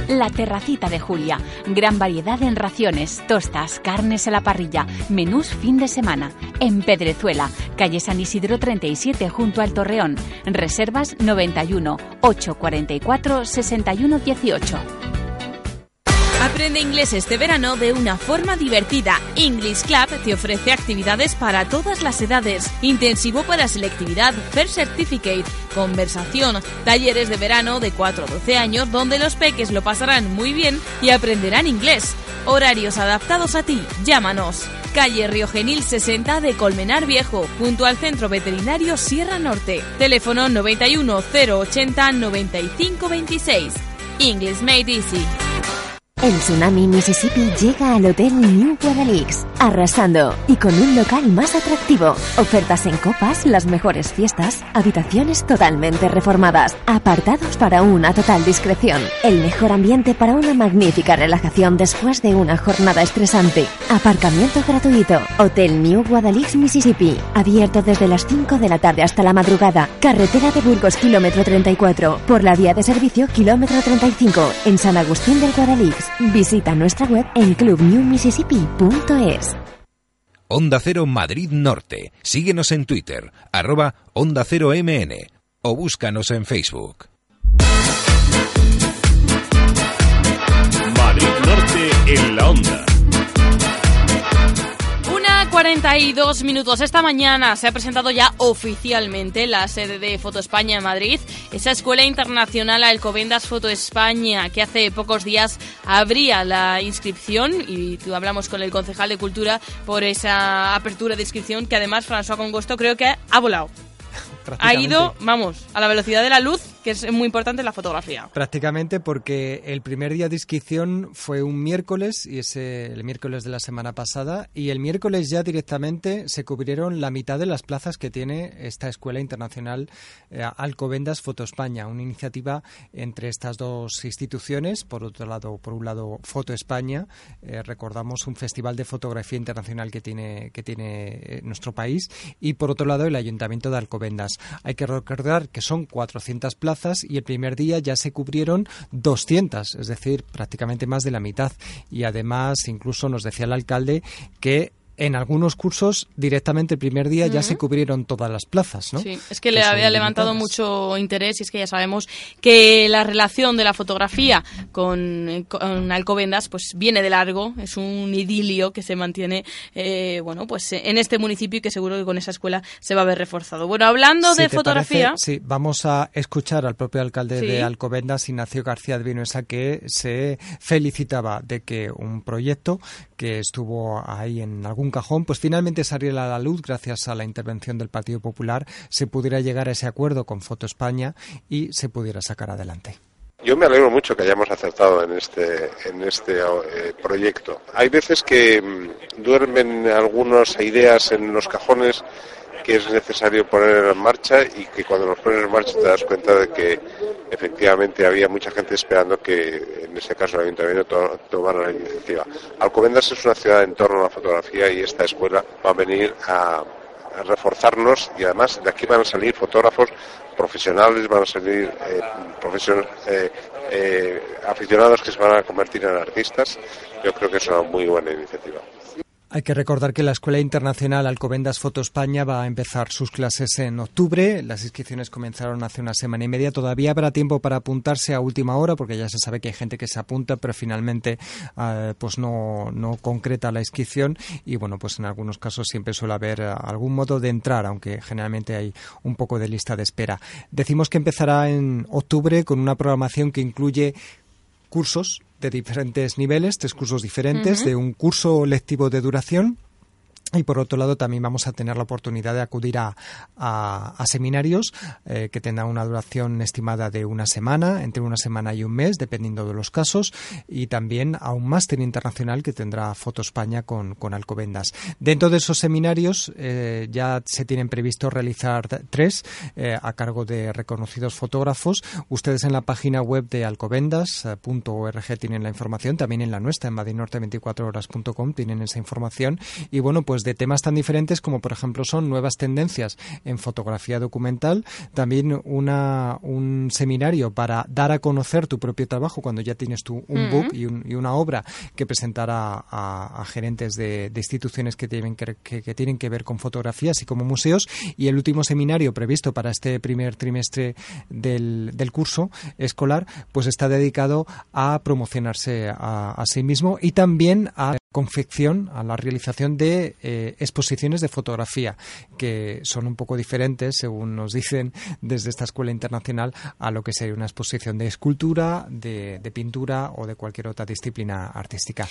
La Terracita de Julia. Gran variedad en raciones, tostas, carnes a la parrilla, menús fin de semana. En Pedrezuela, calle San Isidro 37 junto al Torreón. Reservas 91 844 61 18. Aprende inglés este verano de una forma divertida. English Club te ofrece actividades para todas las edades. Intensivo para selectividad, First Certificate, conversación, talleres de verano de 4 a 12 años donde los peques lo pasarán muy bien y aprenderán inglés. Horarios adaptados a ti. Llámanos. Calle Río Genil 60 de Colmenar Viejo, junto al Centro Veterinario Sierra Norte. Teléfono 91 080 95 26. English Made Easy. El Tsunami Mississippi llega al Hotel New Guadalix, arrasando y con un local más atractivo. Ofertas en copas, las mejores fiestas, habitaciones totalmente reformadas, apartados para una total discreción, el mejor ambiente para una magnífica relajación después de una jornada estresante, aparcamiento gratuito. Hotel New Guadalix, Mississippi, abierto desde las 5 de la tarde hasta la madrugada. Carretera de Burgos, kilómetro 34, por la vía de servicio, kilómetro 35, en San Agustín del Guadalix. Visita nuestra web en clubnewmississippi.es. Onda Cero Madrid Norte. Síguenos en Twitter, arroba Onda Cero MN o búscanos en Facebook. Madrid Norte en la onda. Una 42 minutos. Esta mañana se ha presentado ya oficialmente la sede de Foto España en Madrid, esa escuela internacional Alcobendas Foto España, que hace pocos días abría la inscripción y tú hablamos con el concejal de Cultura por esa apertura de inscripción que además François Congosto creo que ha volado. Ha ido, vamos, a la velocidad de la luz, que es muy importante la fotografía. Prácticamente porque el primer día de inscripción fue un miércoles, y ese el miércoles de la semana pasada, y el miércoles ya directamente se cubrieron la mitad de las plazas que tiene esta Escuela Internacional eh, Alcobendas Foto España, una iniciativa entre estas dos instituciones, por otro lado, por un lado Foto España, eh, recordamos un festival de fotografía internacional que tiene, que tiene eh, nuestro país, y por otro lado el Ayuntamiento de Alcobendas. Hay que recordar que son 400 plazas y el primer día ya se cubrieron 200, es decir, prácticamente más de la mitad. Y además, incluso nos decía el alcalde que en algunos cursos directamente el primer día ya se cubrieron todas las plazas, ¿no? Sí, es que le había levantado limitadas. mucho interés y es que ya sabemos que la relación de la fotografía con, con Alcobendas pues viene de largo, es un idilio que se mantiene eh, bueno pues en este municipio y que seguro que con esa escuela se va a ver reforzado. Bueno, hablando Si de fotografía, parece, sí, vamos a escuchar al propio alcalde Sí. de Alcobendas, Ignacio García de Vinuesa, que se felicitaba de que un proyecto que estuvo ahí en algún cajón, pues finalmente saliera a la luz gracias a la intervención del Partido Popular, se pudiera llegar a ese acuerdo con Foto España y se pudiera sacar adelante. Yo me alegro mucho que hayamos acertado en este, en este eh, proyecto. Hay veces que mm, duermen algunas ideas en los cajones que es necesario poner en marcha y que cuando los pones en marcha te das cuenta de que efectivamente había mucha gente esperando que en este caso el ayuntamiento to- tomara la iniciativa. Alcobendas es una ciudad en torno a la fotografía y esta escuela va a venir a, reforzarnos y además de aquí van a salir fotógrafos profesionales, van a salir eh, eh, eh, aficionados que se van a convertir en artistas. Yo creo que es una muy buena iniciativa. Hay que recordar que la Escuela Internacional Alcobendas Foto España va a empezar sus clases en octubre. Las inscripciones comenzaron hace una semana y media. Todavía habrá tiempo para apuntarse a última hora, porque ya se sabe que hay gente que se apunta, pero finalmente eh, pues no, no concreta la inscripción. Y bueno, pues en algunos casos siempre suele haber eh, algún modo de entrar, aunque generalmente hay un poco de lista de espera. Decimos que empezará en octubre con una programación que incluye cursos de diferentes niveles, tres cursos diferentes, de un curso lectivo de duración y por otro lado, también vamos a tener la oportunidad de acudir a, a, seminarios eh, que tendrán una duración estimada de una semana, entre una semana y un mes, dependiendo de los casos, y también a un máster internacional que tendrá Foto España con, con Alcobendas. Dentro de esos seminarios eh, ya se tienen previsto realizar tres eh, a cargo de reconocidos fotógrafos. Ustedes en la página web de alcobendas.org tienen la información, también en la nuestra, en madrinorte24horas.com tienen esa información. Y bueno, pues de temas tan diferentes como por ejemplo son nuevas tendencias en fotografía documental, también una, un seminario para dar a conocer tu propio trabajo cuando ya tienes tu, un book y, una obra que presentar a, gerentes de, instituciones que tienen que, que, tienen que ver con fotografía, así como museos, y el último seminario previsto para este primer trimestre del, del curso escolar, pues está dedicado a promocionarse a, a sí mismo y también a confección, a la realización de eh, exposiciones de fotografía, que son un poco diferentes, según nos dicen desde esta escuela internacional, a lo que sería una exposición de escultura, de pintura o de cualquier otra disciplina artística.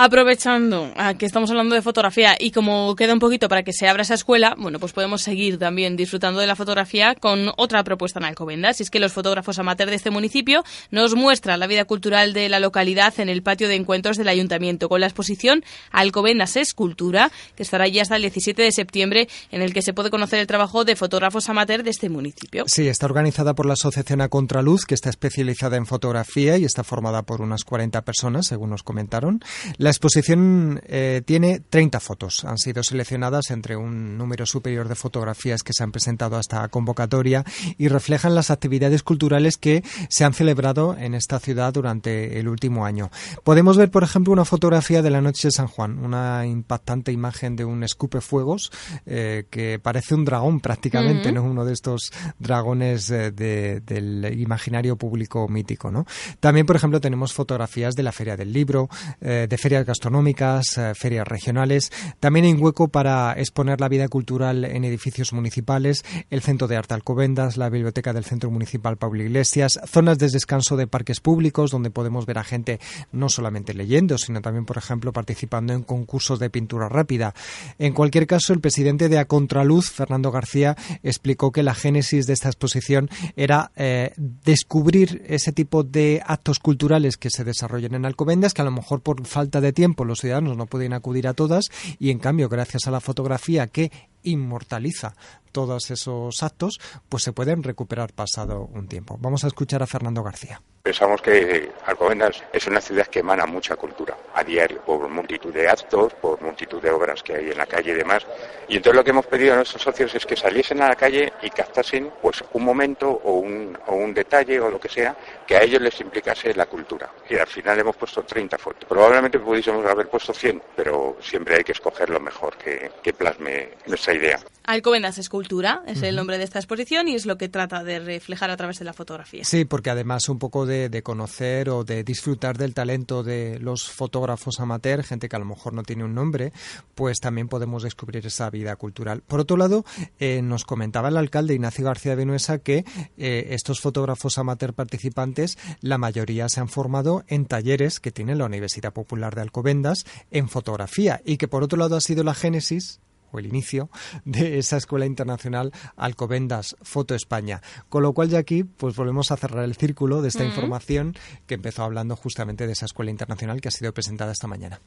Aprovechando que estamos hablando de fotografía y como queda un poquito para que se abra esa escuela, bueno, pues podemos seguir también disfrutando de la fotografía con otra propuesta en Alcobendas. Y es que los fotógrafos amateurs de este municipio nos muestran la vida cultural de la localidad en el patio de encuentros del ayuntamiento con la exposición Alcobendas Escultura, que estará allí hasta el 17 de septiembre, en el que se puede conocer el trabajo de fotógrafos amateurs de este municipio. Sí, está organizada por la Asociación A Contraluz, que está especializada en fotografía y está formada por unas 40 personas, según nos comentaron. La exposición eh, tiene 30 fotos. Han sido seleccionadas entre un número superior de fotografías que se han presentado a esta convocatoria y reflejan las actividades culturales que se han celebrado en esta ciudad durante el último año. Podemos ver, por ejemplo, una fotografía de la noche de San Juan, una impactante imagen de un escupe fuegos eh, que parece un dragón prácticamente, ¿no? Uno de estos dragones eh, del imaginario público mítico, ¿no? También, por ejemplo, tenemos fotografías de la Feria del Libro, de Feria gastronómicas, eh, ferias regionales. También hay un hueco para exponer la vida cultural en edificios municipales, el Centro de Arte Alcobendas, la Biblioteca del Centro Municipal Pablo Iglesias, zonas de descanso de parques públicos donde podemos ver a gente no solamente leyendo, sino también, por ejemplo, participando en concursos de pintura rápida. En cualquier caso, el presidente de A Contraluz, Fernando García, explicó que la génesis de esta exposición era eh, descubrir ese tipo de actos culturales que se desarrollan en Alcobendas, que a lo mejor por falta de tiempo los ciudadanos no pueden acudir a todas y en cambio gracias a la fotografía que inmortaliza todos esos actos, pues se pueden recuperar pasado un tiempo. Vamos a escuchar a Fernando García. Pensamos que Alcobendas es una ciudad que emana mucha cultura a diario, por multitud de actos, por multitud de obras que hay en la calle y demás. Y entonces lo que hemos pedido a nuestros socios es que saliesen a la calle y captasen pues un momento o un, o un detalle o lo que sea que a ellos les implicase la cultura. Y al final hemos puesto 30 fotos. Probablemente pudiésemos haber puesto 100, pero siempre hay que escoger lo mejor que, que plasme nuestra idea. Alcobendas Escultura es el nombre de esta exposición y es lo que trata de reflejar a través de la fotografía. Sí, porque además un poco de, conocer o de disfrutar del talento de los fotógrafos amateur, gente que a lo mejor no tiene un nombre, pues también podemos descubrir esa vida cultural. Por otro lado, eh, nos comentaba el alcalde Ignacio García Vinuesa que eh, estos fotógrafos amateur participantes, la mayoría se han formado en talleres que tiene la Universidad Popular de Alcobendas en fotografía y que por otro lado ha sido la génesis o el inicio de esa escuela internacional Alcobendas Foto España. Con lo cual ya aquí pues volvemos a cerrar el círculo de esta información que empezó hablando justamente de esa escuela internacional que ha sido presentada esta mañana.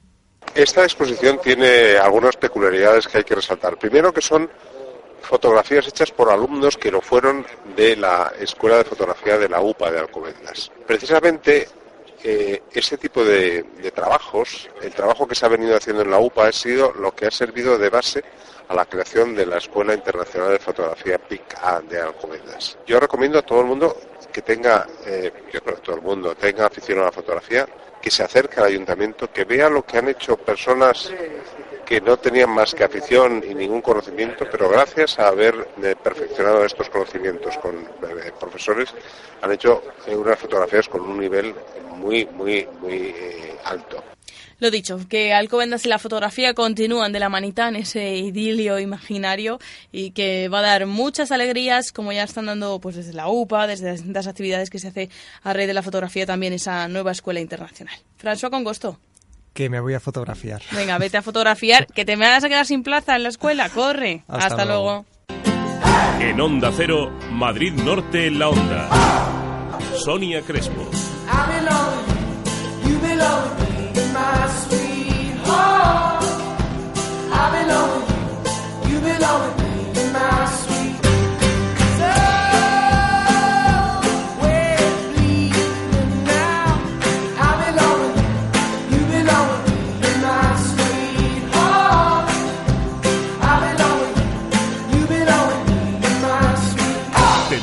Esta exposición tiene algunas peculiaridades que hay que resaltar. Primero que son fotografías hechas por alumnos que no fueron de la Escuela de Fotografía de la UPA de Alcobendas. Precisamente eh, ese tipo de, trabajos, el trabajo que se ha venido haciendo en la UPA ha sido lo que ha servido de base a la creación de la Escuela Internacional de Fotografía PIC-A de Alcobendas. Yo recomiendo a todo el mundo que tenga, eh, yo creo todo el mundo tenga afición a la fotografía, que se acerque al ayuntamiento, que vea lo que han hecho personas que no tenían más que afición y ningún conocimiento, pero gracias a haber eh, perfeccionado estos conocimientos con eh, profesores, han hecho unas fotografías con un nivel muy, muy, muy eh, alto. Lo dicho, que Alcobendas y la fotografía continúan de la manita en ese idilio imaginario y que va a dar muchas alegrías, como ya están dando pues desde la UPA, desde las distintas actividades que se hace a red de la fotografía también esa nueva escuela internacional. François con gusto. Que me voy a fotografiar. Venga, vete a fotografiar, que te me vas a quedar sin plaza en la escuela, corre. Hasta Hasta, luego. En Onda Cero, Madrid Norte en la Onda. Sonia Crespo. Te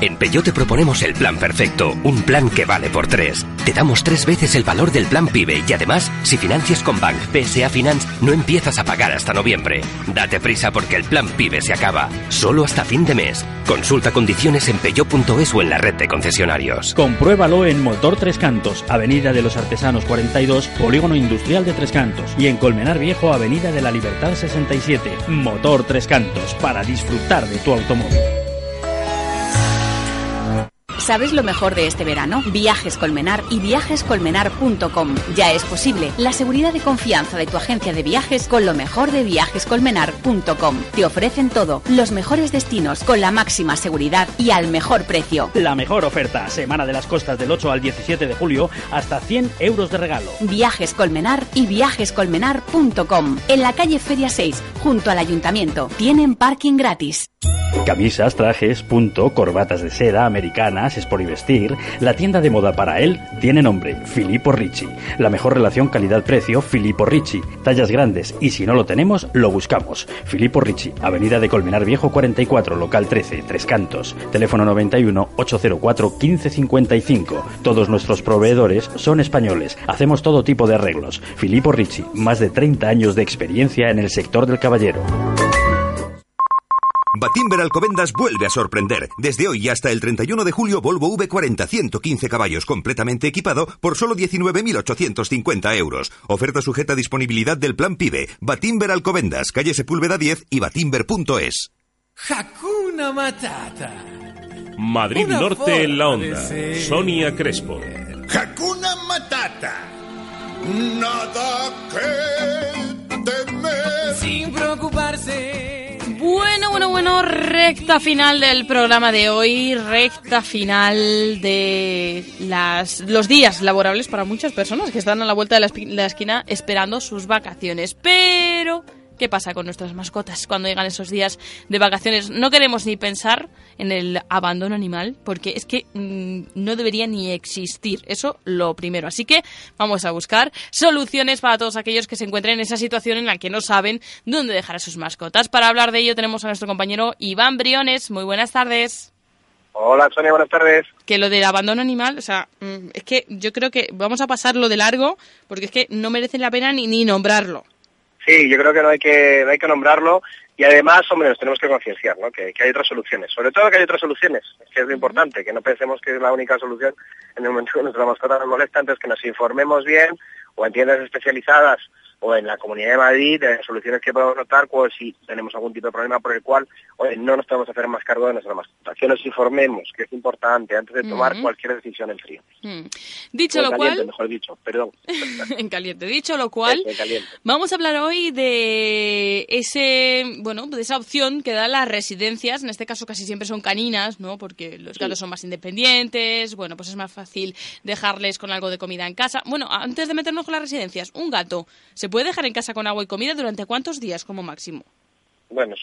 En Peugeot te proponemos el plan perfecto, un plan que vale por tres. Te damos tres veces el valor del plan PIBE y además, si financias con Bank PSA Finance, no empiezas a pagar hasta noviembre. Date prisa porque el plan PIBE se acaba, solo hasta fin de mes. Consulta condiciones en peugeot.es o en la red de concesionarios. Compruébalo en Motor Tres Cantos, Avenida de los Artesanos 42, Polígono Industrial de Tres Cantos. Y en Colmenar Viejo, Avenida de la Libertad 67. Motor Tres Cantos, para disfrutar de tu automóvil. ¿Sabes lo mejor de este verano? Viajes Colmenar y viajescolmenar.com. Ya es posible. La seguridad y confianza de tu agencia de viajes con lo mejor de viajescolmenar.com. Te ofrecen todo, los mejores destinos con la máxima seguridad y al mejor precio. La mejor oferta, Semana de las Costas del 8 al 17 de julio, hasta 100 euros de regalo. Viajes Colmenar y viajescolmenar.com. En la calle Feria 6, junto al ayuntamiento. Tienen parking gratis. Camisas, trajes, punto, corbatas de seda, americanas, es por y vestir. La tienda de moda para él tiene nombre, Filippo Ricci. La mejor relación calidad-precio, Filippo Ricci. Tallas grandes y si no lo tenemos, lo buscamos. Filippo Ricci, Avenida de Colmenar Viejo 44, local 13, Tres Cantos. Teléfono 91 804 1555. Todos nuestros proveedores son españoles. Hacemos todo tipo de arreglos. Filippo Ricci, más de 30 años de experiencia en el sector del caballero. Batimber Alcobendas vuelve a sorprender. Desde hoy y hasta el 31 de julio, Volvo V40 115 caballos completamente equipado por solo 19.850 euros. Oferta sujeta a disponibilidad del plan PIBE. Batimber Alcobendas, calle Sepúlveda 10 y batimber.es. Hakuna Matata. Madrid Una Norte en la Onda. Sonia Crespo. Hakuna Matata. Nada que temer. Sin preocuparse. Bueno, bueno, bueno, recta final del programa de hoy, recta final de las, los días laborables para muchas personas que están a la vuelta de la, esquina esperando sus vacaciones. Pero, ¿qué pasa con nuestras mascotas cuando llegan esos días de vacaciones? No queremos ni pensar en el abandono animal, porque es que mm, no debería ni existir. Eso lo primero. Así que vamos a buscar soluciones para todos aquellos que se encuentren en esa situación en la que no saben dónde dejar a sus mascotas. Para hablar de ello tenemos a nuestro compañero Iván Briones. Muy buenas tardes. Hola Sonia, buenas tardes. Que lo del abandono animal, o sea, mm, es que yo creo que vamos a pasarlo de largo porque es que no merece la pena ni, ni nombrarlo. Sí, yo creo que no hay que, no hay que nombrarlo y además, hombre, nos tenemos que concienciar, ¿no? Que, que hay otras soluciones. Sobre todo que hay otras soluciones, que es lo importante, que no pensemos que es la única solución en el momento que nuestra mascota nos molesta, entonces que nos informemos bien o en tiendas especializadas o en la Comunidad de Madrid de soluciones que podemos notar pues, si tenemos algún tipo de problema por el cual oye, no nos podemos hacer más cargo de nuestra mascota. Que nos informemos, que es importante, antes de tomar Ujú. cualquier decisión en frío. Mm. Dicho O en lo caliente, cual, mejor dicho, perdón. en caliente, dicho lo cual. Vamos a hablar hoy de ese, bueno, de esa opción que dan las residencias, en este caso casi siempre son caninas, ¿no? Porque los gatos son más independientes, bueno, pues es más fácil dejarles con algo de comida en casa. Bueno, antes de meternos con las residencias, un gato, ¿se puede dejar en casa con agua y comida durante cuántos días como máximo? Bueno,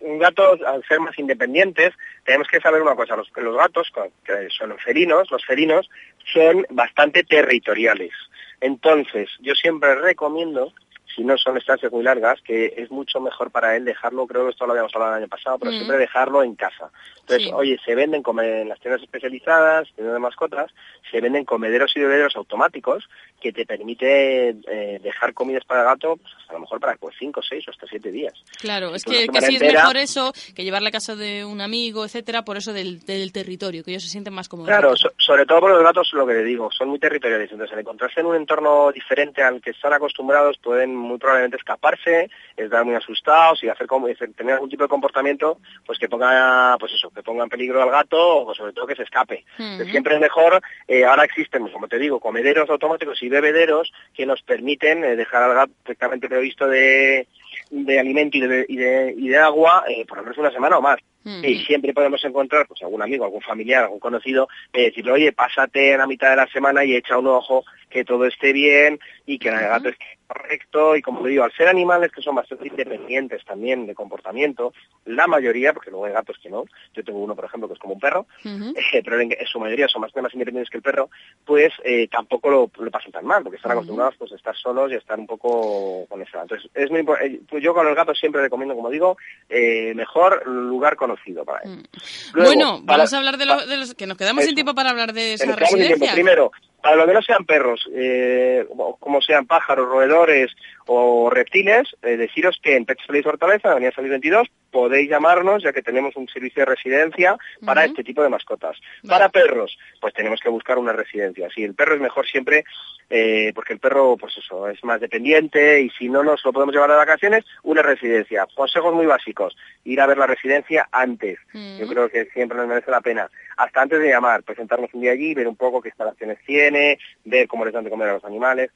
un gato, al ser más independientes, tenemos que saber una cosa, los, los gatos, que son felinos, los felinos, son bastante territoriales. Entonces, yo siempre recomiendo si no son estancias muy largas, que es mucho mejor para él dejarlo, creo que esto lo habíamos hablado el año pasado, pero Mm. siempre dejarlo en casa. Entonces, Sí. oye, se venden como en las tiendas especializadas, tiendas de mascotas, se venden comederos y bebederos automáticos que te permite eh, dejar comidas para el gato, pues, a lo mejor para pues, 5, 6 o hasta 7 días. Claro, es que, semana sí es entera- mejor eso que llevarle a casa de un amigo, etcétera, por eso del, del territorio, que ellos se sienten más cómodos. Claro, so- sobre todo por los gatos, lo que le digo, son muy territoriales. Entonces, al encontrarse en un entorno diferente al que están acostumbrados, pueden muy probablemente escaparse, estar muy asustados y hacer como, tener algún tipo de comportamiento, pues que ponga, pues eso, que ponga en peligro al gato o sobre todo que se escape. Siempre es mejor, eh, ahora existen, pues, como te digo, comederos automáticos y bebederos que nos permiten eh, dejar al gato perfectamente previsto de, de alimento y de, y de, y de agua, eh, por lo menos una semana o más. Y siempre podemos encontrar pues algún amigo, algún familiar, algún conocido, eh, decirle, oye, pásate en la mitad de la semana y echa un ojo que todo esté bien y que el gato esté correcto. Y como digo, al ser animales que son bastante independientes también de comportamiento, la mayoría, porque luego hay gatos que no, yo tengo uno, por ejemplo, que es como un perro, eh, pero en, en su mayoría son bastante más independientes que el perro, pues eh, tampoco lo, lo pasan tan mal, porque están acostumbrados pues, a estar solos y a estar un poco con eso. Entonces, es muy eh, pues yo con los gatos siempre recomiendo, como digo, eh, mejor lugar conocido para él. Luego, bueno, para- vamos a hablar de, lo- de los que nos quedamos Eso. sin tiempo para hablar de esa tiempo. residencia. Primero, para lo que no sean perros, eh, como sean pájaros, roedores o reptiles, eh, deciros que en Pet Place Hortaleza, Avenida San Luis 22, podéis llamarnos ya que tenemos un servicio de residencia para este tipo de mascotas. Para perros, pues tenemos que buscar una residencia. Sí, el perro es mejor siempre eh, porque el perro, pues eso, es más dependiente y si no nos lo podemos llevar de vacaciones, una residencia. Consejos muy básicos, ir a ver la residencia antes. Yo creo que siempre nos merece la pena. Hasta antes de llamar, presentarnos un día allí, ver un poco qué instalaciones tiene, ver cómo les dan de comer a los animales.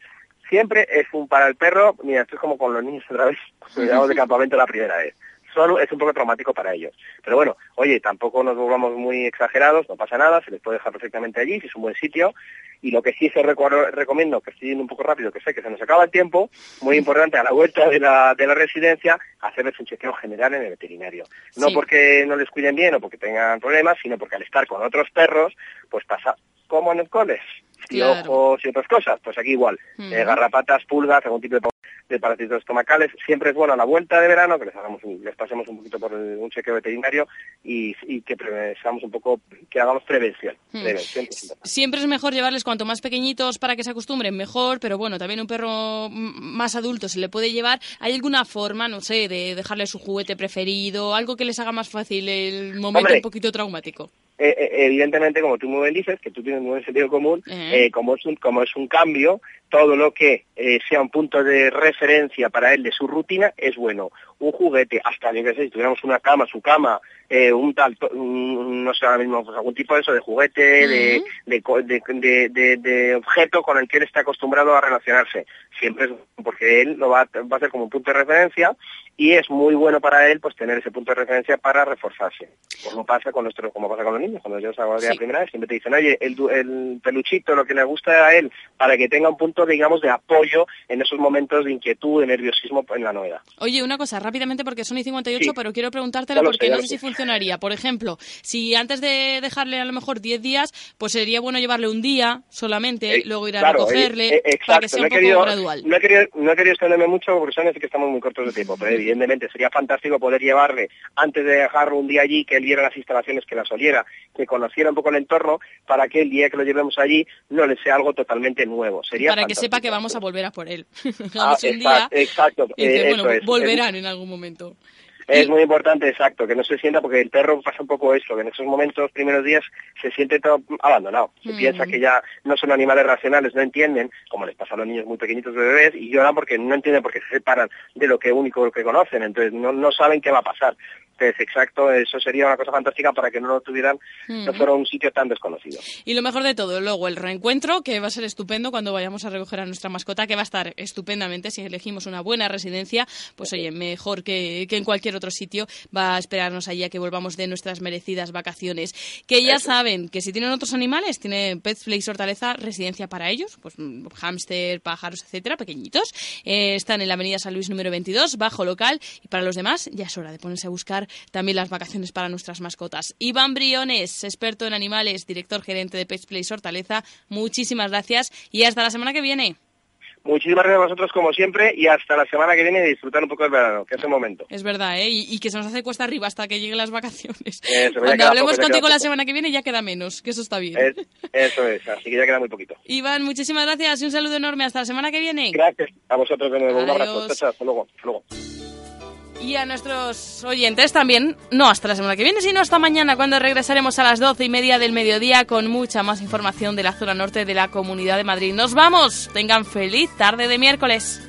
Siempre es un para el perro, mira, esto es como con los niños otra vez, llegamos de campamento la primera vez. Solo es un poco traumático para ellos. Pero bueno, oye, tampoco nos volvamos muy exagerados, no pasa nada, se les puede dejar perfectamente allí, si es un buen sitio. Y lo que sí se recomiendo, que estoy yendo un poco rápido, que sé que se nos acaba el tiempo, muy importante a la vuelta de la, de la residencia, hacerles un chequeo general en el veterinario. No Sí. porque no les cuiden bien o porque tengan problemas, sino porque al estar con otros perros, pues pasa como en el cole, Claro. piojos y otras cosas, pues aquí igual. Eh, garrapatas, pulgas, algún tipo de, pa- de parásitos estomacales, siempre es bueno a la vuelta de verano que les hagamos un- les pasemos un poquito por el- un chequeo veterinario y, y que seamos un poco, que hagamos prevención, es. Siempre es mejor llevarles cuanto más pequeñitos para que se acostumbren, mejor, pero bueno, también un perro más adulto se le puede llevar. ¿Hay alguna forma, no sé, de dejarle su juguete preferido, algo que les haga más fácil el momento Hombre. un poquito traumático? Eh, evidentemente, como tú muy bien dices, que tú tienes muy buen sentido común, eh, como, es un, como es un cambio, todo lo que eh, sea un punto de referencia para él de su rutina es bueno. Un juguete, hasta yo qué sé, si tuviéramos una cama, su cama, eh, un tal, un- no sé ahora mismo, pues algún tipo de eso, de juguete, de, de, co- de, de- de- de objeto con el que él está acostumbrado a relacionarse. Siempre es porque él lo va, a- va a ser como un punto de referencia y es muy bueno para él pues tener ese punto de referencia para reforzarse. Como pasa con nuestro, como pasa con los niños, cuando ellos a la Sí. primera vez siempre te dicen, oye, el, el peluchito, lo que le gusta a él, para que tenga un punto, digamos, de apoyo en esos momentos de inquietud, de nerviosismo en la novedad. Oye, una cosa, rápidamente, porque son y 58, Sí. pero quiero preguntártela porque sé, no sé si funcionaría. Por ejemplo, si antes de dejarle a lo mejor 10 días, pues sería bueno llevarle un día solamente, Eh, luego ir a claro, recogerle, eh, eh, para que sea no un poco querido- gradual. No he, querido, no he querido extenderme mucho porque son que estamos muy cortos de tiempo, pero evidentemente sería fantástico poder llevarle, antes de dejarlo un día allí, que él viera las instalaciones, que las oliera, que conociera un poco el entorno, para que el día que lo llevemos allí no le sea algo totalmente nuevo. Sería Para que sepa que vamos a volver a por él. Ah, Vamos un día exacto, y dice, bueno, eso es. volverán en algún momento. Es muy importante, exacto, que no se sienta, porque el perro pasa un poco eso, que en esos momentos, primeros días, se siente todo abandonado. Se Mm. piensa que ya no son animales racionales, no entienden, como les pasa a los niños muy pequeñitos de bebés, y lloran porque no entienden porque se separan de lo que único que conocen, entonces no, no saben qué va a pasar. Entonces, exacto, eso sería una cosa fantástica para que no lo tuvieran, no Mm. fuera un sitio tan desconocido. Y lo mejor de todo, luego el reencuentro, que va a ser estupendo cuando vayamos a recoger a nuestra mascota, que va a estar estupendamente si elegimos una buena residencia, pues oye, mejor que, que en cualquier otro sitio, va a esperarnos allí a que volvamos de nuestras merecidas vacaciones. Que ya saben que si tienen otros animales, tiene Pet Place Hortaleza, residencia para ellos, pues mm, hámster, pájaros, etcétera, pequeñitos. Eh, están en la avenida San Luis número 22, bajo local, y para los demás ya es hora de ponerse a buscar también las vacaciones para nuestras mascotas. Iván Briones, experto en animales, director gerente de Pet Place Hortaleza, muchísimas gracias y hasta la semana que viene. Muchísimas gracias a vosotros como siempre y hasta la semana que viene disfrutar un poco del verano, que es el momento. Es verdad, ¿eh? Y, que se nos hace cuesta arriba hasta que lleguen las vacaciones. Eso, Cuando hablemos contigo la semana que viene ya queda menos, que eso está bien. eso es, así que ya queda muy poquito. Iván, muchísimas gracias y un saludo enorme. Hasta la semana que viene. Gracias a vosotros de nuevo. Un abrazo. Hasta luego. Hasta luego y a nuestros oyentes también, no hasta la semana que viene, sino hasta mañana, cuando regresaremos a las doce y media del mediodía con mucha más información de la zona norte de la Comunidad de Madrid. ¡Nos vamos! Tengan feliz tarde de miércoles.